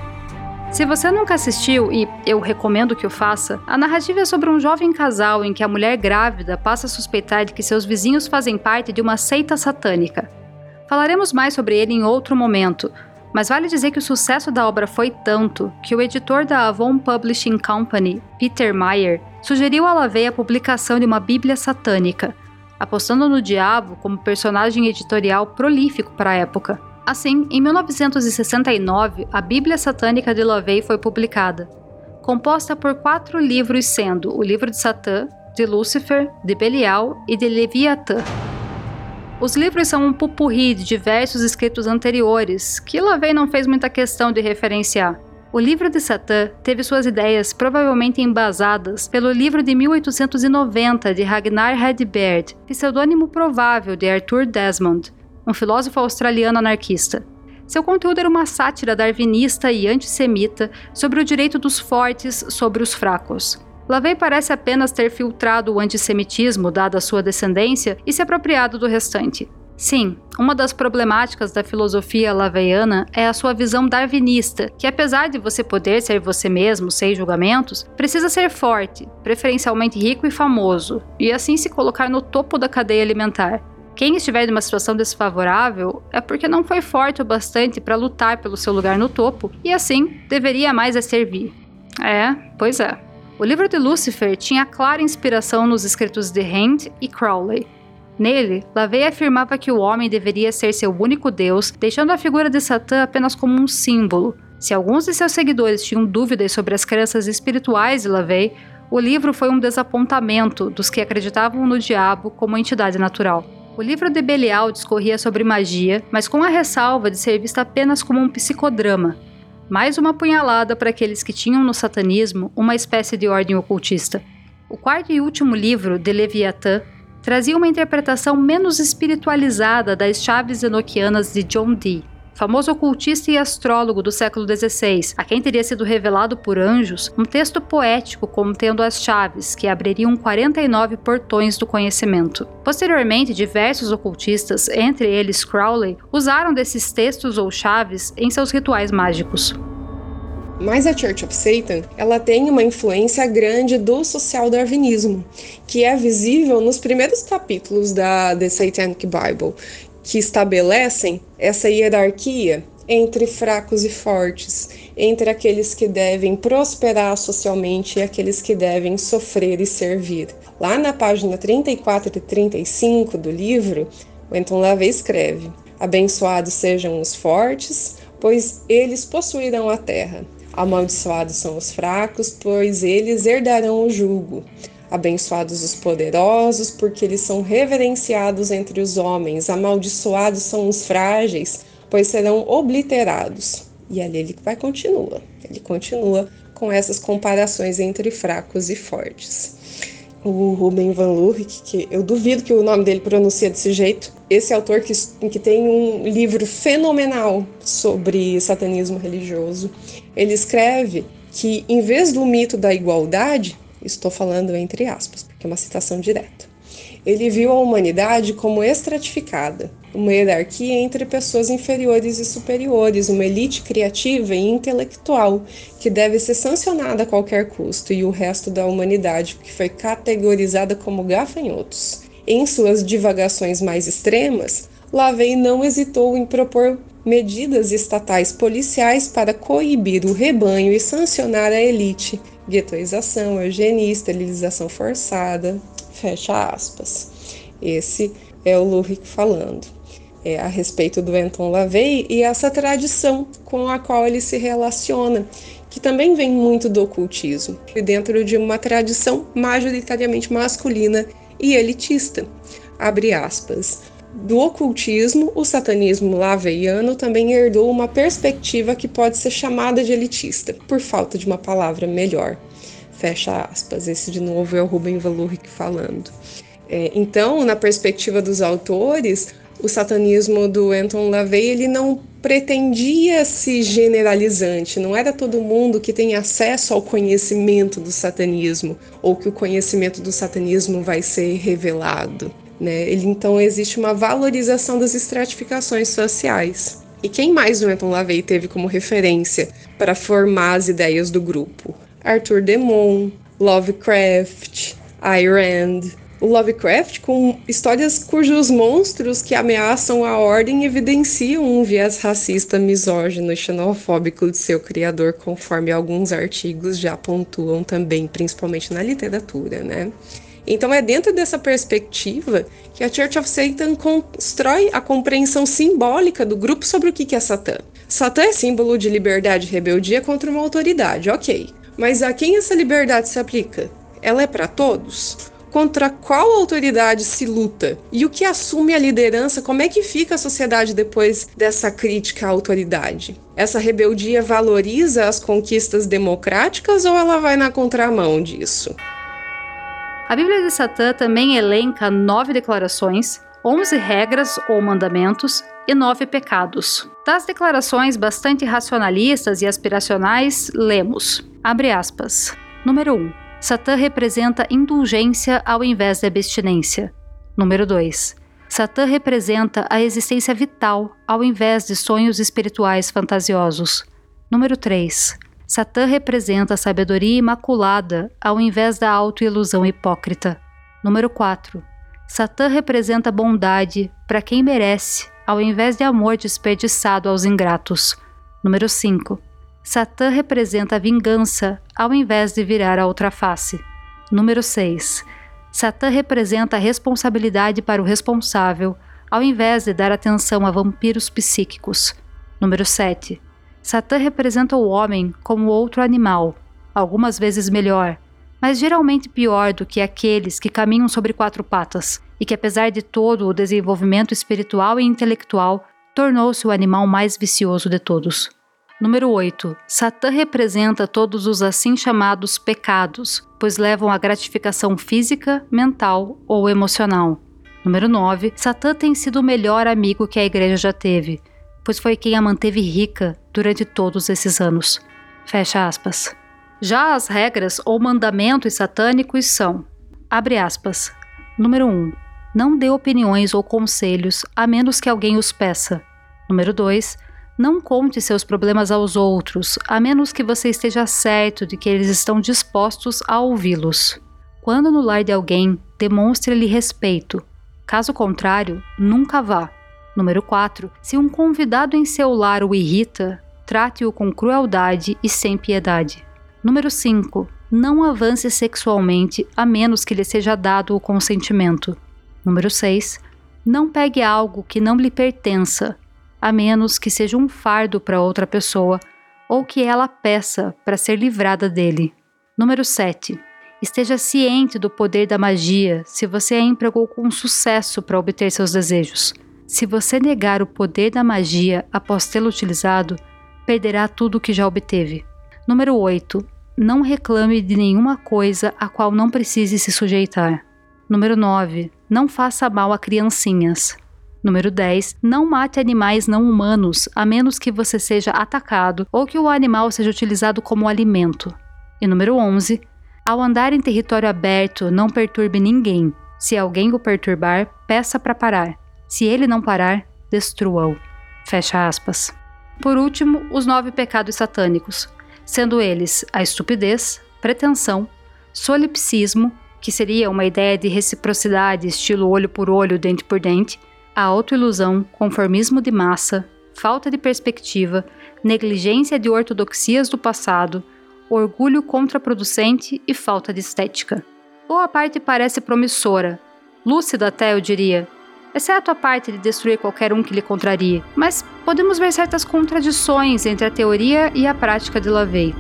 Se você nunca assistiu, e eu recomendo que o faça, a narrativa é sobre um jovem casal em que a mulher grávida passa a suspeitar de que seus vizinhos fazem parte de uma seita satânica. Falaremos mais sobre ele em outro momento, mas vale dizer que o sucesso da obra foi tanto que o editor da Avon Publishing Company, Peter Meyer, sugeriu a LaVey a publicação de uma Bíblia satânica, apostando no diabo como personagem editorial prolífico para a época. Assim, em 1969, a Bíblia Satânica de LaVey foi publicada, composta por quatro livros sendo o Livro de Satã, de Lúcifer, de Belial e de Leviatã. Os livros são um pupurri de diversos escritos anteriores, que LaVey não fez muita questão de referenciar. O livro de Satã teve suas ideias provavelmente embasadas pelo livro de 1890 de Ragnar Hedberg, pseudônimo provável de Arthur Desmond, um filósofo australiano anarquista. Seu conteúdo era uma sátira darwinista e antissemita sobre o direito dos fortes sobre os fracos. Lavey parece apenas ter filtrado o antissemitismo, dada sua descendência, e se apropriado do restante. Sim, uma das problemáticas da filosofia laveiana é a sua visão darwinista, que apesar de você poder ser você mesmo sem julgamentos, precisa ser forte, preferencialmente rico e famoso, e assim se colocar no topo da cadeia alimentar. Quem estiver em uma situação desfavorável é porque não foi forte o bastante para lutar pelo seu lugar no topo e assim deveria mais a servir. É, pois é. O livro de Lucifer tinha clara inspiração nos escritos de Hand e Crowley. Nele, Lavey afirmava que o homem deveria ser seu único Deus, deixando a figura de Satã apenas como um símbolo. Se alguns de seus seguidores tinham dúvidas sobre as crenças espirituais de Lavey, o livro foi um desapontamento dos que acreditavam no diabo como entidade natural. O livro de Belial discorria sobre magia, mas com a ressalva de ser vista apenas como um psicodrama, mais uma punhalada para aqueles que tinham no satanismo uma espécie de ordem ocultista. O quarto e último livro, de Leviatã, trazia uma interpretação menos espiritualizada das chaves enoquianas de John Dee famoso ocultista e astrólogo do século XVI, a quem teria sido revelado por anjos um texto poético contendo as chaves que abririam 49 portões do conhecimento. Posteriormente, diversos ocultistas, entre eles Crowley, usaram desses textos ou chaves em seus rituais mágicos. Mas a Church of Satan, ela tem uma influência grande do social darwinismo, que é visível nos primeiros capítulos da The Satanic Bible, que estabelecem essa hierarquia entre fracos e fortes, entre aqueles que devem prosperar socialmente e aqueles que devem sofrer e servir. Lá na página 34 e 35 do livro, o Anton LaVey escreve: Abençoados sejam os fortes, pois eles possuirão a terra. Amaldiçoados são os fracos, pois eles herdarão o jugo. Abençoados os poderosos, porque eles são reverenciados entre os homens. Amaldiçoados são os frágeis, pois serão obliterados. E ali ele vai continua. Ele continua com essas comparações entre fracos e fortes. O Ruben Van Lurik, que eu duvido que o nome dele pronuncia desse jeito, esse autor que, que tem um livro fenomenal sobre satanismo religioso, ele escreve que em vez do mito da igualdade, Estou falando entre aspas, porque é uma citação direta. Ele viu a humanidade como estratificada, uma hierarquia entre pessoas inferiores e superiores, uma elite criativa e intelectual que deve ser sancionada a qualquer custo, e o resto da humanidade que foi categorizada como gafanhotos. Em suas divagações mais extremas, Lavey não hesitou em propor medidas estatais policiais para coibir o rebanho e sancionar a elite, guetoização, eugenia, esterilização forçada, fecha aspas. Esse é o Luhig falando é, a respeito do Anton LaVey e essa tradição com a qual ele se relaciona, que também vem muito do ocultismo, dentro de uma tradição majoritariamente masculina e elitista. Abre aspas. Do ocultismo, o satanismo laveiano também herdou uma perspectiva que pode ser chamada de elitista, por falta de uma palavra melhor. Fecha aspas. Esse de novo é o Ruben Valurric falando. É, então, na perspectiva dos autores, o satanismo do Anton LaVey ele não pretendia se generalizante, não era todo mundo que tem acesso ao conhecimento do satanismo ou que o conhecimento do satanismo vai ser revelado. Né? Ele, então existe uma valorização das estratificações sociais. E quem mais o Anton LaVey teve como referência para formar as ideias do grupo? Arthur Demon, Lovecraft, Ayn Rand, o Lovecraft com histórias cujos monstros que ameaçam a ordem evidenciam um viés racista, misógino e xenofóbico de seu criador, conforme alguns artigos já pontuam também, principalmente na literatura, né? Então é dentro dessa perspectiva que a Church of Satan constrói a compreensão simbólica do grupo sobre o que é Satã. Satã é símbolo de liberdade e rebeldia contra uma autoridade, ok. Mas a quem essa liberdade se aplica? Ela é para todos? Contra qual autoridade se luta? E o que assume a liderança? Como é que fica a sociedade depois dessa crítica à autoridade? Essa rebeldia valoriza as conquistas democráticas ou ela vai na contramão disso? A Bíblia de Satã também elenca nove declarações, onze regras ou mandamentos e nove pecados. Das declarações bastante racionalistas e aspiracionais, lemos, abre aspas, número 1. Um, Satã representa indulgência ao invés de abstinência. Número 2. Satã representa a existência vital ao invés de sonhos espirituais fantasiosos. Número 3. Satã representa a sabedoria imaculada ao invés da autoilusão hipócrita. Número 4. Satã representa bondade para quem merece, ao invés de amor desperdiçado aos ingratos. Número 5. Satã representa a vingança ao invés de virar a outra face. Número 6. Satã representa a responsabilidade para o responsável, ao invés de dar atenção a vampiros psíquicos. Número 7. Satã representa o homem como outro animal, algumas vezes melhor, mas geralmente pior do que aqueles que caminham sobre quatro patas, e que, apesar de todo o desenvolvimento espiritual e intelectual, tornou-se o animal mais vicioso de todos. Número 8. Satã representa todos os assim chamados pecados, pois levam à gratificação física, mental ou emocional. Número 9. Satã tem sido o melhor amigo que a igreja já teve, pois foi quem a manteve rica durante todos esses anos. Fecha aspas. Já as regras ou mandamentos satânicos são: abre aspas. Número 1. Não dê opiniões ou conselhos a menos que alguém os peça. Número 2 não conte seus problemas aos outros, a menos que você esteja certo de que eles estão dispostos a ouvi-los. Quando no lar de alguém, demonstre-lhe respeito. Caso contrário, nunca vá. Número 4. Se um convidado em seu lar o irrita, trate-o com crueldade e sem piedade. Número 5. Não avance sexualmente a menos que lhe seja dado o consentimento. Número 6. Não pegue algo que não lhe pertença, a menos que seja um fardo para outra pessoa ou que ela peça para ser livrada dele. Número 7. Esteja ciente do poder da magia se você a empregou com sucesso para obter seus desejos. Se você negar o poder da magia após tê-lo utilizado, perderá tudo o que já obteve. Número 8. Não reclame de nenhuma coisa a qual não precise se sujeitar. Número 9. Não faça mal a criancinhas. Número 10. Não mate animais não humanos, a menos que você seja atacado ou que o animal seja utilizado como alimento. E número 11. Ao andar em território aberto, não perturbe ninguém. Se alguém o perturbar, peça para parar. Se ele não parar, destrua-o. Fecha aspas. Por último, os nove pecados satânicos, sendo eles a estupidez, pretensão, solipsismo, que seria uma ideia de reciprocidade estilo olho por olho, dente por dente, a autoilusão, conformismo de massa, falta de perspectiva, negligência de ortodoxias do passado, orgulho contraproducente e falta de estética. Boa parte parece promissora, lúcida até eu diria, exceto a parte de destruir qualquer um que lhe contrarie, mas podemos ver certas contradições entre a teoria e a prática de Lavey.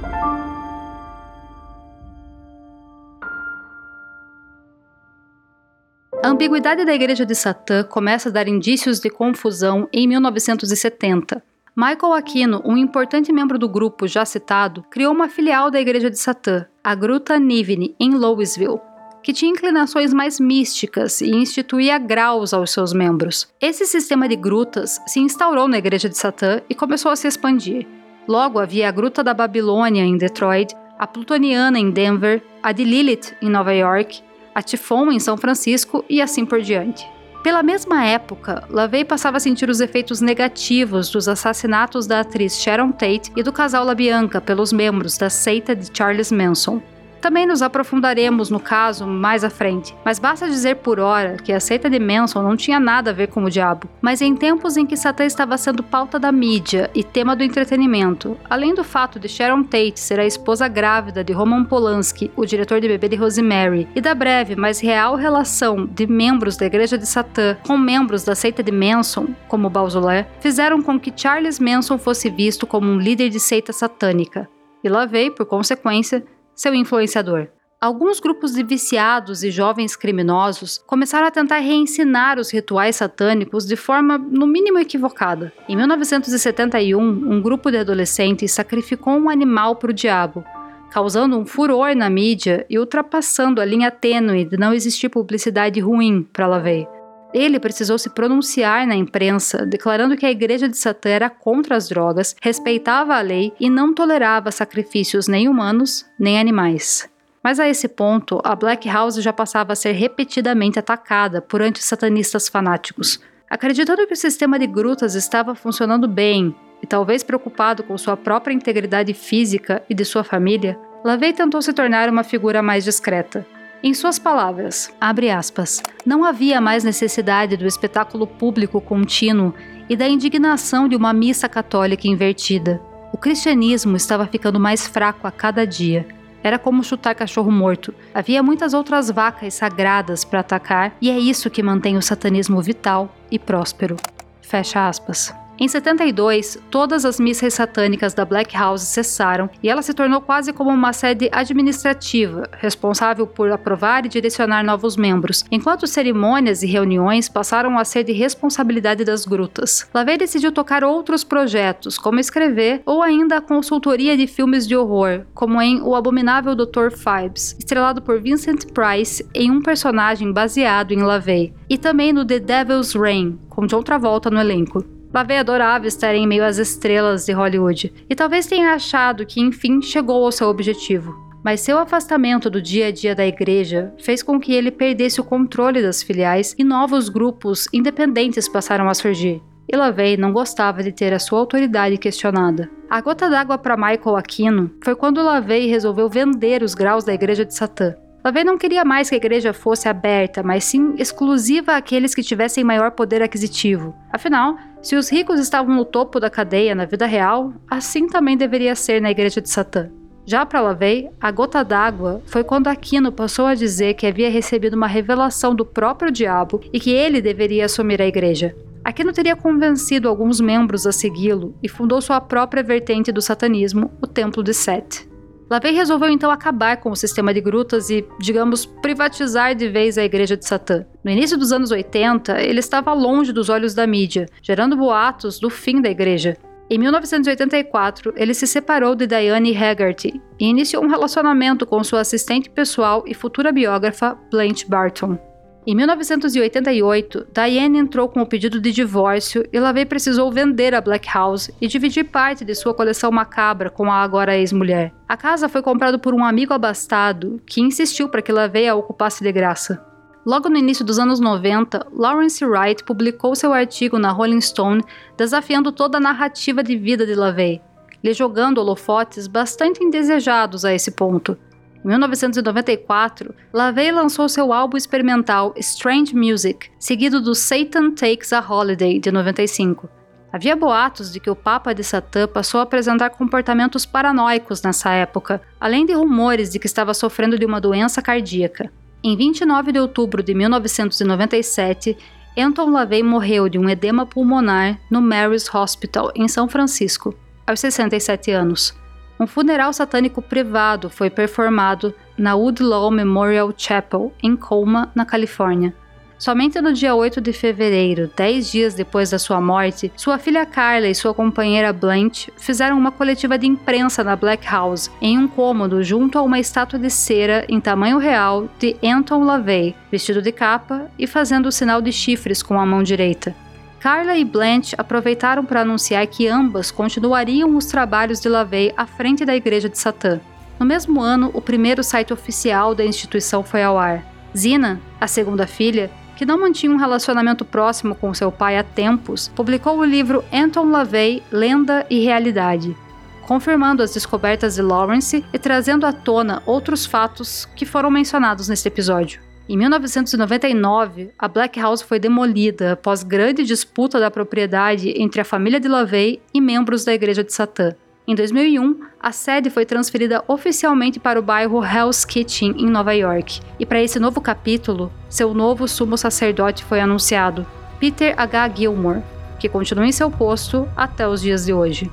A ambiguidade da Igreja de Satã começa a dar indícios de confusão em 1970. Michael Aquino, um importante membro do grupo já citado, criou uma filial da Igreja de Satã, a Gruta Nivini, em Louisville, que tinha inclinações mais místicas e instituía graus aos seus membros. Esse sistema de grutas se instaurou na Igreja de Satã e começou a se expandir. Logo havia a Gruta da Babilônia em Detroit, a Plutoniana em Denver, a de Lilith em Nova York a Tifon em São Francisco e assim por diante. Pela mesma época, LaVey passava a sentir os efeitos negativos dos assassinatos da atriz Sharon Tate e do casal LaBianca pelos membros da seita de Charles Manson. Também nos aprofundaremos no caso mais à frente, mas basta dizer por hora que a seita de Manson não tinha nada a ver com o diabo, mas em tempos em que Satã estava sendo pauta da mídia e tema do entretenimento, além do fato de Sharon Tate ser a esposa grávida de Roman Polanski, o diretor de Bebê de Rosemary, e da breve, mas real relação de membros da Igreja de Satã com membros da seita de Manson, como Bauzolé, fizeram com que Charles Manson fosse visto como um líder de seita satânica. E LaVey, por consequência, seu influenciador. Alguns grupos de viciados e jovens criminosos começaram a tentar reensinar os rituais satânicos de forma, no mínimo, equivocada. Em 1971, um grupo de adolescentes sacrificou um animal para o diabo, causando um furor na mídia e ultrapassando a linha tênue de não existir publicidade ruim para LaVey. Ele precisou se pronunciar na imprensa, declarando que a Igreja de Satã era contra as drogas, respeitava a lei e não tolerava sacrifícios nem humanos nem animais. Mas a esse ponto, a Black House já passava a ser repetidamente atacada por antissatanistas fanáticos. Acreditando que o sistema de grutas estava funcionando bem e talvez preocupado com sua própria integridade física e de sua família, Lavey tentou se tornar uma figura mais discreta. Em suas palavras, aspas, não havia mais necessidade do espetáculo público contínuo e da indignação de uma missa católica invertida. O cristianismo estava ficando mais fraco a cada dia. Era como chutar cachorro morto. Havia muitas outras vacas sagradas para atacar, e é isso que mantém o satanismo vital e próspero. Fecha aspas. Em 72, todas as missas satânicas da Black House cessaram e ela se tornou quase como uma sede administrativa, responsável por aprovar e direcionar novos membros, enquanto cerimônias e reuniões passaram a ser de responsabilidade das grutas. Lavey decidiu tocar outros projetos, como escrever ou ainda a consultoria de filmes de horror, como em O Abominável Dr. Phibes, estrelado por Vincent Price em um personagem baseado em Lavey, e também no The Devil's Reign, com John Travolta no elenco. Lavey adorava estar em meio às estrelas de Hollywood e talvez tenha achado que enfim chegou ao seu objetivo. Mas seu afastamento do dia a dia da igreja fez com que ele perdesse o controle das filiais e novos grupos independentes passaram a surgir. E Lavey não gostava de ter a sua autoridade questionada. A gota d'água para Michael Aquino foi quando Lavey resolveu vender os graus da igreja de Satã. Lavey não queria mais que a igreja fosse aberta, mas sim exclusiva àqueles que tivessem maior poder aquisitivo. Afinal, se os ricos estavam no topo da cadeia na vida real, assim também deveria ser na igreja de Satã. Já para Lavey, a gota d'água foi quando Aquino passou a dizer que havia recebido uma revelação do próprio diabo e que ele deveria assumir a igreja. Aquino teria convencido alguns membros a segui-lo e fundou sua própria vertente do satanismo, o Templo de Set. Lavey resolveu então acabar com o sistema de grutas e, digamos, privatizar de vez a Igreja de Satã. No início dos anos 80, ele estava longe dos olhos da mídia, gerando boatos do fim da igreja. Em 1984, ele se separou de Diane Haggerty e iniciou um relacionamento com sua assistente pessoal e futura biógrafa Blanche Barton. Em 1988, Diane entrou com o pedido de divórcio e Lavey precisou vender a Black House e dividir parte de sua coleção macabra com a agora ex-mulher. A casa foi comprada por um amigo abastado que insistiu para que Lavey a ocupasse de graça. Logo no início dos anos 90, Lawrence Wright publicou seu artigo na Rolling Stone desafiando toda a narrativa de vida de LaVey, lhe jogando holofotes bastante indesejados a esse ponto. Em 1994, LaVey lançou seu álbum experimental Strange Music, seguido do Satan Takes a Holiday de 95. Havia boatos de que o Papa de Satã passou a apresentar comportamentos paranoicos nessa época, além de rumores de que estava sofrendo de uma doença cardíaca. Em 29 de outubro de 1997, Anton LaVey morreu de um edema pulmonar no Mary's Hospital, em São Francisco, aos 67 anos. Um funeral satânico privado foi performado na Woodlawn Memorial Chapel, em Colma, na Califórnia. Somente no dia 8 de fevereiro, dez dias depois da sua morte, sua filha Carla e sua companheira Blanche fizeram uma coletiva de imprensa na Black House, em um cômodo junto a uma estátua de cera em tamanho real de Anton LaVey, vestido de capa e fazendo o sinal de chifres com a mão direita. Carla e Blanche aproveitaram para anunciar que ambas continuariam os trabalhos de LaVey à frente da Igreja de Satã. No mesmo ano, o primeiro site oficial da instituição foi ao ar. Zina, a segunda filha, que não mantinha um relacionamento próximo com seu pai há tempos, publicou o livro Anton LaVey, Lenda e Realidade, confirmando as descobertas de Lawrence e trazendo à tona outros fatos que foram mencionados neste episódio. Em 1999, a Black House foi demolida após grande disputa da propriedade entre a família de LaVey e membros da Igreja de Satã. Em 2001, a sede foi transferida oficialmente para o bairro Hell's Kitchen, em Nova York, e para esse novo capítulo, seu novo sumo sacerdote foi anunciado, Peter H. Gilmore, que continua em seu posto até os dias de hoje.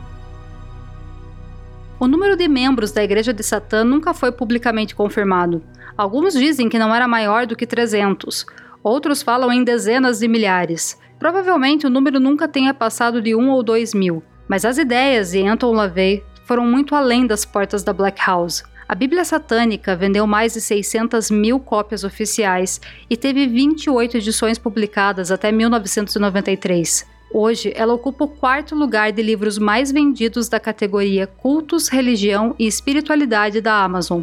O número de membros da Igreja de Satã nunca foi publicamente confirmado. Alguns dizem que não era maior do que 300, outros falam em dezenas de milhares. Provavelmente o número nunca tenha passado de um ou dois mil, mas as ideias de Anton LaVey foram muito além das portas da Black House. A Bíblia Satânica vendeu mais de 600 mil cópias oficiais e teve 28 edições publicadas até 1993. Hoje, ela ocupa o quarto lugar de livros mais vendidos da categoria Cultos, Religião e Espiritualidade da Amazon.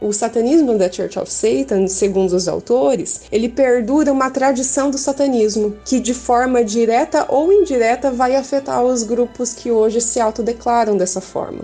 O satanismo da Church of Satan, segundo os autores, ele perdura uma tradição do satanismo que, de forma direta ou indireta, vai afetar os grupos que hoje se autodeclaram dessa forma.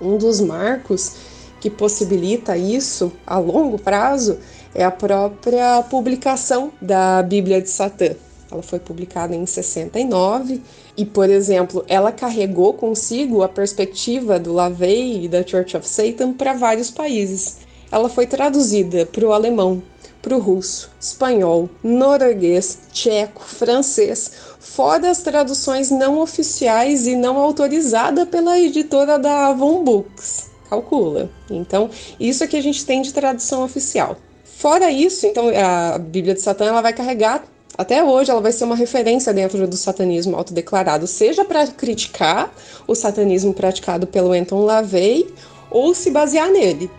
Um dos marcos que possibilita isso a longo prazo é a própria publicação da Bíblia de Satã. Ela foi publicada em 69 e, por exemplo, ela carregou consigo a perspectiva do LaVey e da Church of Satan para vários países. Ela foi traduzida para o alemão, para o russo, espanhol, norueguês, tcheco, francês, fora as traduções não oficiais e não autorizadas pela editora da Avon Books. Calcula. Então, isso é que a gente tem de tradução oficial. Fora isso, então a Bíblia de Satã ela vai carregar até hoje ela vai ser uma referência dentro do satanismo autodeclarado, seja para criticar o satanismo praticado pelo Anton LaVey ou se basear nele.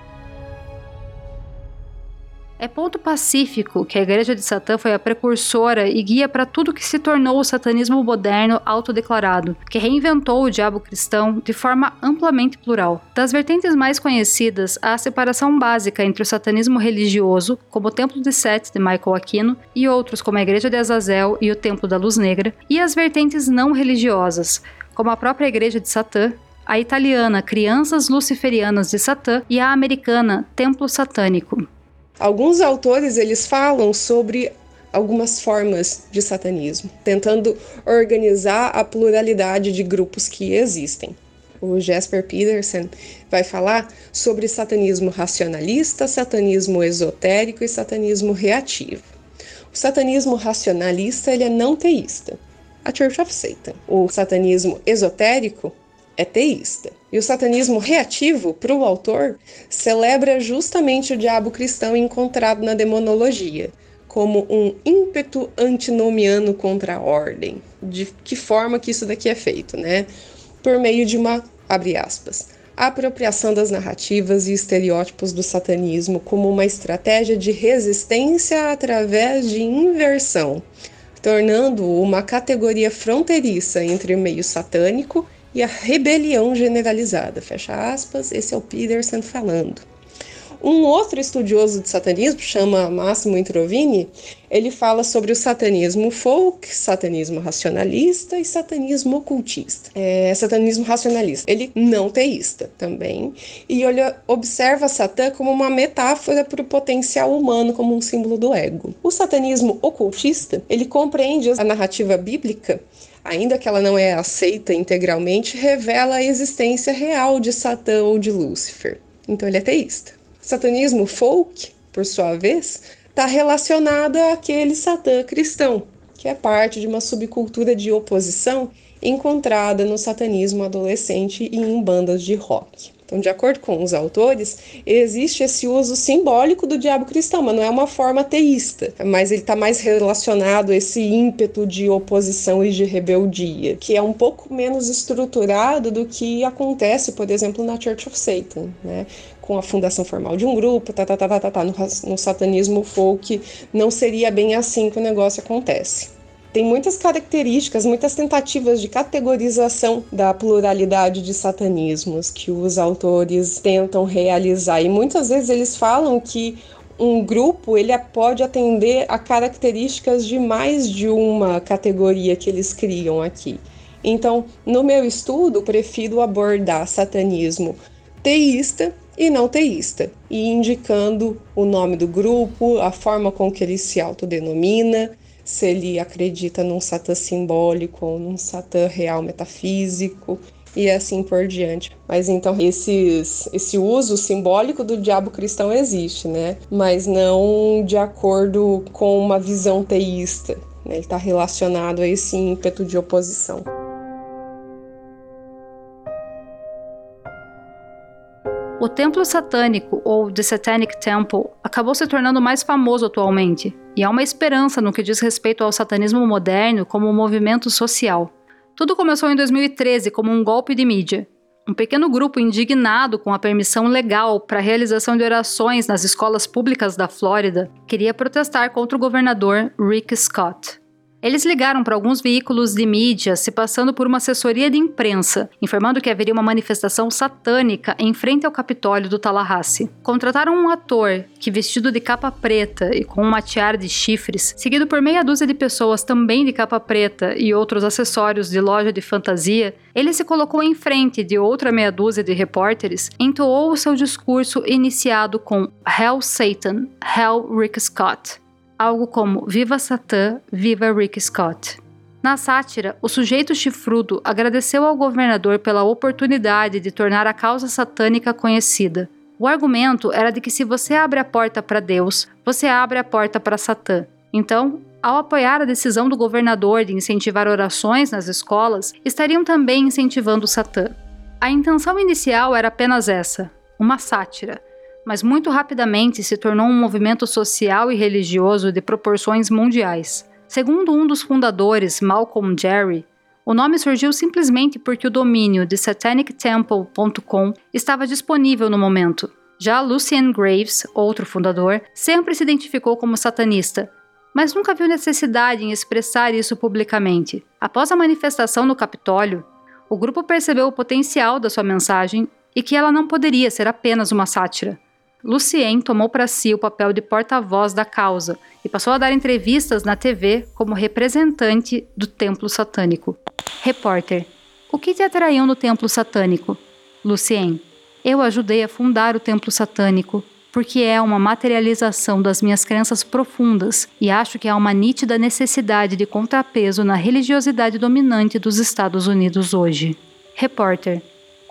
É ponto pacífico que a Igreja de Satã foi a precursora e guia para tudo que se tornou o satanismo moderno autodeclarado, que reinventou o diabo cristão de forma amplamente plural. Das vertentes mais conhecidas, há a separação básica entre o satanismo religioso, como o Templo de Sete de Michael Aquino, e outros como a Igreja de Azazel e o Templo da Luz Negra, e as vertentes não religiosas, como a própria Igreja de Satã, a italiana Crianças Luciferianas de Satã e a americana Templo Satânico. Alguns autores eles falam sobre algumas formas de satanismo, tentando organizar a pluralidade de grupos que existem. O Jasper Peterson vai falar sobre satanismo racionalista, satanismo esotérico e satanismo reativo. O satanismo racionalista ele é não teísta, a Church of Satan. O satanismo esotérico é teísta. E o satanismo reativo, para o autor, celebra justamente o diabo cristão encontrado na demonologia, como um ímpeto antinomiano contra a ordem. De que forma que isso daqui é feito, né? Por meio de uma, abre aspas, apropriação das narrativas e estereótipos do satanismo como uma estratégia de resistência através de inversão, tornando uma categoria fronteiriça entre o meio satânico e a rebelião generalizada. Fecha aspas, esse é o Peterson falando. Um outro estudioso de satanismo, chama Máximo Introvini, ele fala sobre o satanismo folk, satanismo racionalista e satanismo ocultista. É, satanismo racionalista, ele não teísta também, e ele observa Satã como uma metáfora para o potencial humano, como um símbolo do ego. O satanismo ocultista, ele compreende a narrativa bíblica ainda que ela não é aceita integralmente, revela a existência real de Satã ou de Lúcifer. Então ele é teísta. Satanismo folk, por sua vez, está relacionado àquele Satã cristão, que é parte de uma subcultura de oposição encontrada no satanismo adolescente e em bandas de rock. Então, de acordo com os autores, existe esse uso simbólico do diabo cristão, mas não é uma forma teísta, mas ele está mais relacionado a esse ímpeto de oposição e de rebeldia, que é um pouco menos estruturado do que acontece, por exemplo, na Church of Satan, né? com a fundação formal de um grupo, tá, tá, tá, tá, tá, tá. No, no satanismo folk não seria bem assim que o negócio acontece tem muitas características, muitas tentativas de categorização da pluralidade de satanismos que os autores tentam realizar. E muitas vezes eles falam que um grupo ele pode atender a características de mais de uma categoria que eles criam aqui. Então, no meu estudo, prefiro abordar satanismo teísta e não teísta, e indicando o nome do grupo, a forma com que ele se autodenomina, se ele acredita num Satã simbólico ou num Satã real metafísico e assim por diante. Mas então esses, esse uso simbólico do diabo cristão existe, né? Mas não de acordo com uma visão teísta. Né? Ele está relacionado a esse ímpeto de oposição. O templo satânico, ou The Satanic Temple, acabou se tornando mais famoso atualmente, e há uma esperança no que diz respeito ao satanismo moderno como um movimento social. Tudo começou em 2013 como um golpe de mídia. Um pequeno grupo indignado com a permissão legal para a realização de orações nas escolas públicas da Flórida queria protestar contra o governador Rick Scott. Eles ligaram para alguns veículos de mídia, se passando por uma assessoria de imprensa, informando que haveria uma manifestação satânica em frente ao Capitólio do Tallahassee. Contrataram um ator que, vestido de capa preta e com uma tiara de chifres, seguido por meia dúzia de pessoas também de capa preta e outros acessórios de loja de fantasia, ele se colocou em frente de outra meia dúzia de repórteres, entoou o seu discurso iniciado com Hell Satan, Hell Rick Scott algo como Viva Satã, Viva Rick Scott. Na sátira, o sujeito chifrudo agradeceu ao governador pela oportunidade de tornar a causa satânica conhecida. O argumento era de que se você abre a porta para Deus, você abre a porta para Satã. Então, ao apoiar a decisão do governador de incentivar orações nas escolas, estariam também incentivando Satã. A intenção inicial era apenas essa: uma sátira mas muito rapidamente se tornou um movimento social e religioso de proporções mundiais. Segundo um dos fundadores, Malcolm Jerry, o nome surgiu simplesmente porque o domínio de satanictemple.com estava disponível no momento. Já Lucien Graves, outro fundador, sempre se identificou como satanista, mas nunca viu necessidade em expressar isso publicamente. Após a manifestação no Capitólio, o grupo percebeu o potencial da sua mensagem e que ela não poderia ser apenas uma sátira. Lucien tomou para si o papel de porta-voz da causa e passou a dar entrevistas na TV como representante do templo satânico. Repórter: O que te atraiu no templo satânico? Lucien: Eu ajudei a fundar o templo satânico porque é uma materialização das minhas crenças profundas e acho que há uma nítida necessidade de contrapeso na religiosidade dominante dos Estados Unidos hoje. Repórter: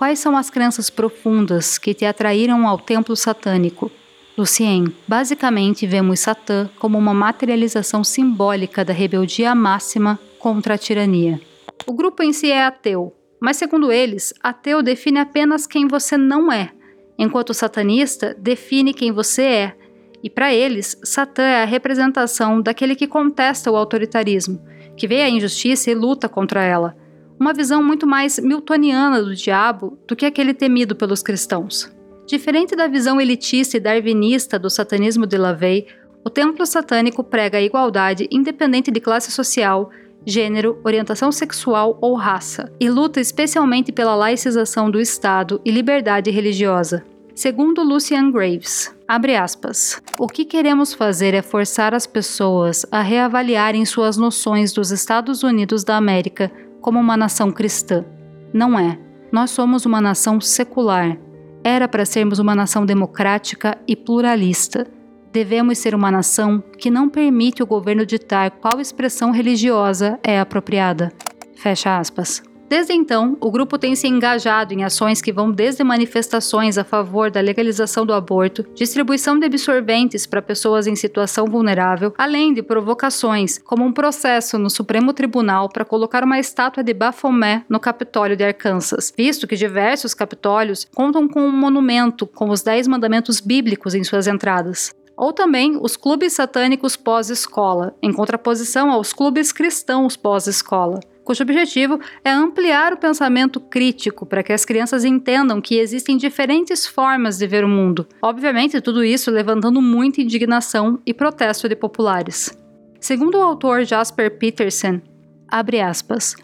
Quais são as crenças profundas que te atraíram ao templo satânico? Lucien, basicamente vemos Satã como uma materialização simbólica da rebeldia máxima contra a tirania. O grupo em si é ateu, mas segundo eles, ateu define apenas quem você não é, enquanto satanista define quem você é. E para eles, Satã é a representação daquele que contesta o autoritarismo, que vê a injustiça e luta contra ela uma visão muito mais miltoniana do diabo do que aquele temido pelos cristãos. Diferente da visão elitista e darwinista do satanismo de LaVey, o templo satânico prega a igualdade independente de classe social, gênero, orientação sexual ou raça, e luta especialmente pela laicização do Estado e liberdade religiosa. Segundo Lucian Graves, abre aspas, o que queremos fazer é forçar as pessoas a reavaliarem suas noções dos Estados Unidos da América como uma nação cristã. Não é. Nós somos uma nação secular. Era para sermos uma nação democrática e pluralista. Devemos ser uma nação que não permite o governo ditar qual expressão religiosa é apropriada. Fecha aspas. Desde então, o grupo tem se engajado em ações que vão desde manifestações a favor da legalização do aborto, distribuição de absorventes para pessoas em situação vulnerável, além de provocações, como um processo no Supremo Tribunal para colocar uma estátua de Baphomet no Capitólio de Arkansas, visto que diversos capitólios contam com um monumento com os Dez Mandamentos Bíblicos em suas entradas. Ou também os clubes satânicos pós-escola, em contraposição aos clubes cristãos pós-escola cujo objetivo é ampliar o pensamento crítico para que as crianças entendam que existem diferentes formas de ver o mundo. Obviamente, tudo isso levantando muita indignação e protesto de populares. Segundo o autor Jasper Peterson, abre aspas,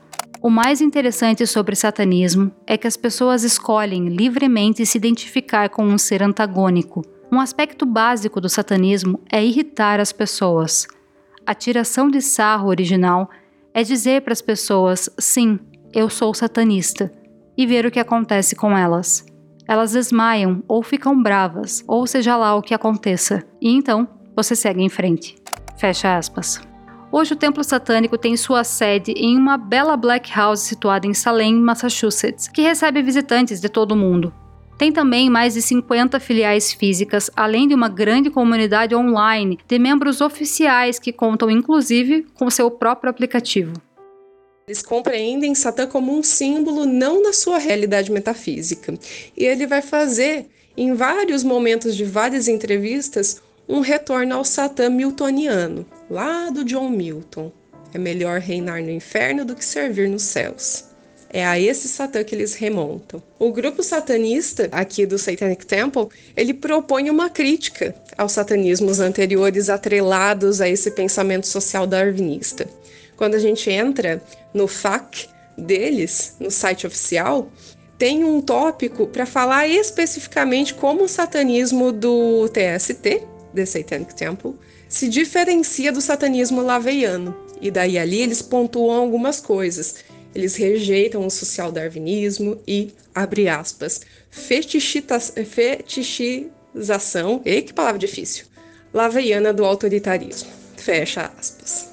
o mais interessante sobre satanismo é que as pessoas escolhem livremente se identificar com um ser antagônico. Um aspecto básico do satanismo é irritar as pessoas. A tiração de sarro original é dizer para as pessoas: sim, eu sou satanista, e ver o que acontece com elas. Elas desmaiam ou ficam bravas, ou seja lá o que aconteça, e então você segue em frente. Fecha aspas. Hoje o templo satânico tem sua sede em uma bela black house situada em Salem, Massachusetts, que recebe visitantes de todo o mundo. Tem também mais de 50 filiais físicas, além de uma grande comunidade online de membros oficiais que contam inclusive com seu próprio aplicativo. Eles compreendem Satã como um símbolo não na sua realidade metafísica. E ele vai fazer, em vários momentos de várias entrevistas, um retorno ao Satã miltoniano, lá do John Milton. É melhor reinar no inferno do que servir nos céus. É a esse Satã que eles remontam. O grupo satanista aqui do Satanic Temple, ele propõe uma crítica aos satanismos anteriores atrelados a esse pensamento social darwinista. Quando a gente entra no FAQ deles, no site oficial, tem um tópico para falar especificamente como o satanismo do TST, The Satanic Temple, se diferencia do satanismo laveiano. E daí ali eles pontuam algumas coisas eles rejeitam o social darwinismo e, abre aspas, fetichização, e que palavra difícil, laveiana do autoritarismo, fecha aspas.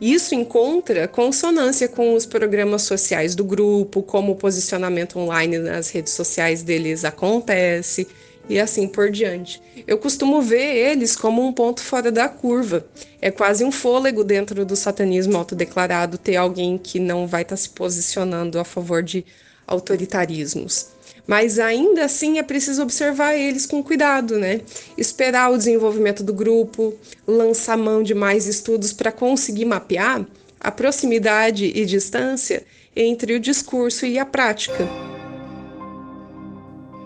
Isso encontra consonância com os programas sociais do grupo, como o posicionamento online nas redes sociais deles acontece, e assim por diante. Eu costumo ver eles como um ponto fora da curva. É quase um fôlego dentro do satanismo autodeclarado ter alguém que não vai estar tá se posicionando a favor de autoritarismos. Mas ainda assim é preciso observar eles com cuidado, né? Esperar o desenvolvimento do grupo, lançar mão de mais estudos para conseguir mapear a proximidade e distância entre o discurso e a prática.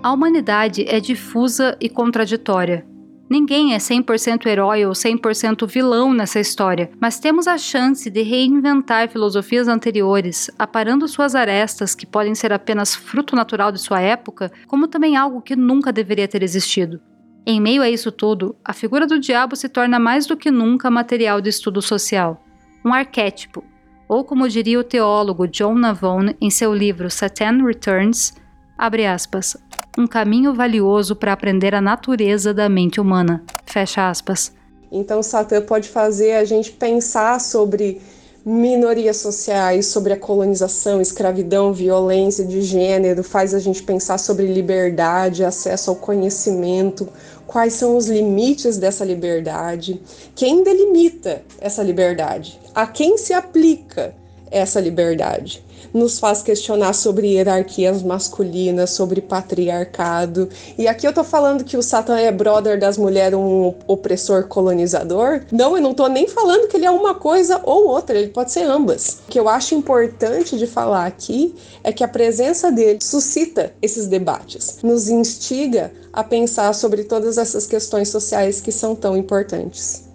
A humanidade é difusa e contraditória. Ninguém é 100% herói ou 100% vilão nessa história, mas temos a chance de reinventar filosofias anteriores, aparando suas arestas que podem ser apenas fruto natural de sua época, como também algo que nunca deveria ter existido. Em meio a isso tudo, a figura do diabo se torna mais do que nunca material de estudo social, um arquétipo, ou como diria o teólogo John Navone em seu livro Satan Returns, abre aspas, um caminho valioso para aprender a natureza da mente humana. Fecha aspas. Então, Satã pode fazer a gente pensar sobre minorias sociais, sobre a colonização, escravidão, violência de gênero, faz a gente pensar sobre liberdade, acesso ao conhecimento, quais são os limites dessa liberdade, quem delimita essa liberdade, a quem se aplica essa liberdade nos faz questionar sobre hierarquias masculinas, sobre patriarcado. E aqui eu tô falando que o Satan é brother das mulheres, um opressor colonizador. Não, eu não tô nem falando que ele é uma coisa ou outra, ele pode ser ambas. O que eu acho importante de falar aqui é que a presença dele suscita esses debates, nos instiga a pensar sobre todas essas questões sociais que são tão importantes.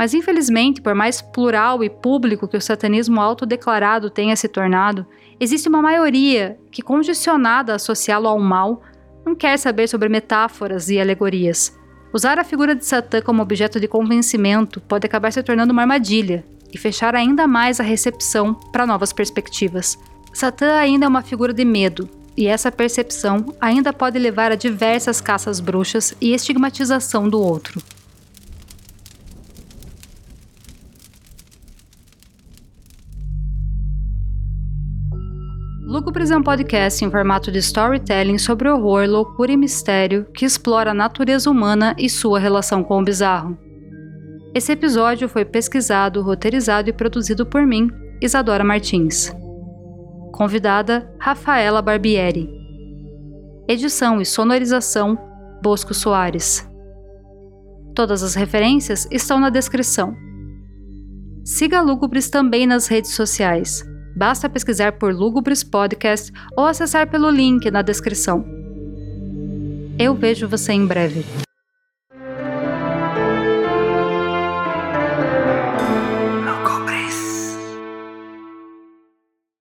Mas infelizmente, por mais plural e público que o satanismo autodeclarado tenha se tornado, existe uma maioria que, condicionada a associá-lo ao mal, não quer saber sobre metáforas e alegorias. Usar a figura de Satã como objeto de convencimento pode acabar se tornando uma armadilha e fechar ainda mais a recepção para novas perspectivas. Satã ainda é uma figura de medo, e essa percepção ainda pode levar a diversas caças bruxas e estigmatização do outro. Lúgubres é um podcast em formato de storytelling sobre horror, loucura e mistério que explora a natureza humana e sua relação com o bizarro. Esse episódio foi pesquisado, roteirizado e produzido por mim, Isadora Martins. Convidada Rafaela Barbieri. Edição e sonorização Bosco Soares. Todas as referências estão na descrição. Siga Lúgubres também nas redes sociais. Basta pesquisar por Lúgubres Podcast ou acessar pelo link na descrição. Eu vejo você em breve.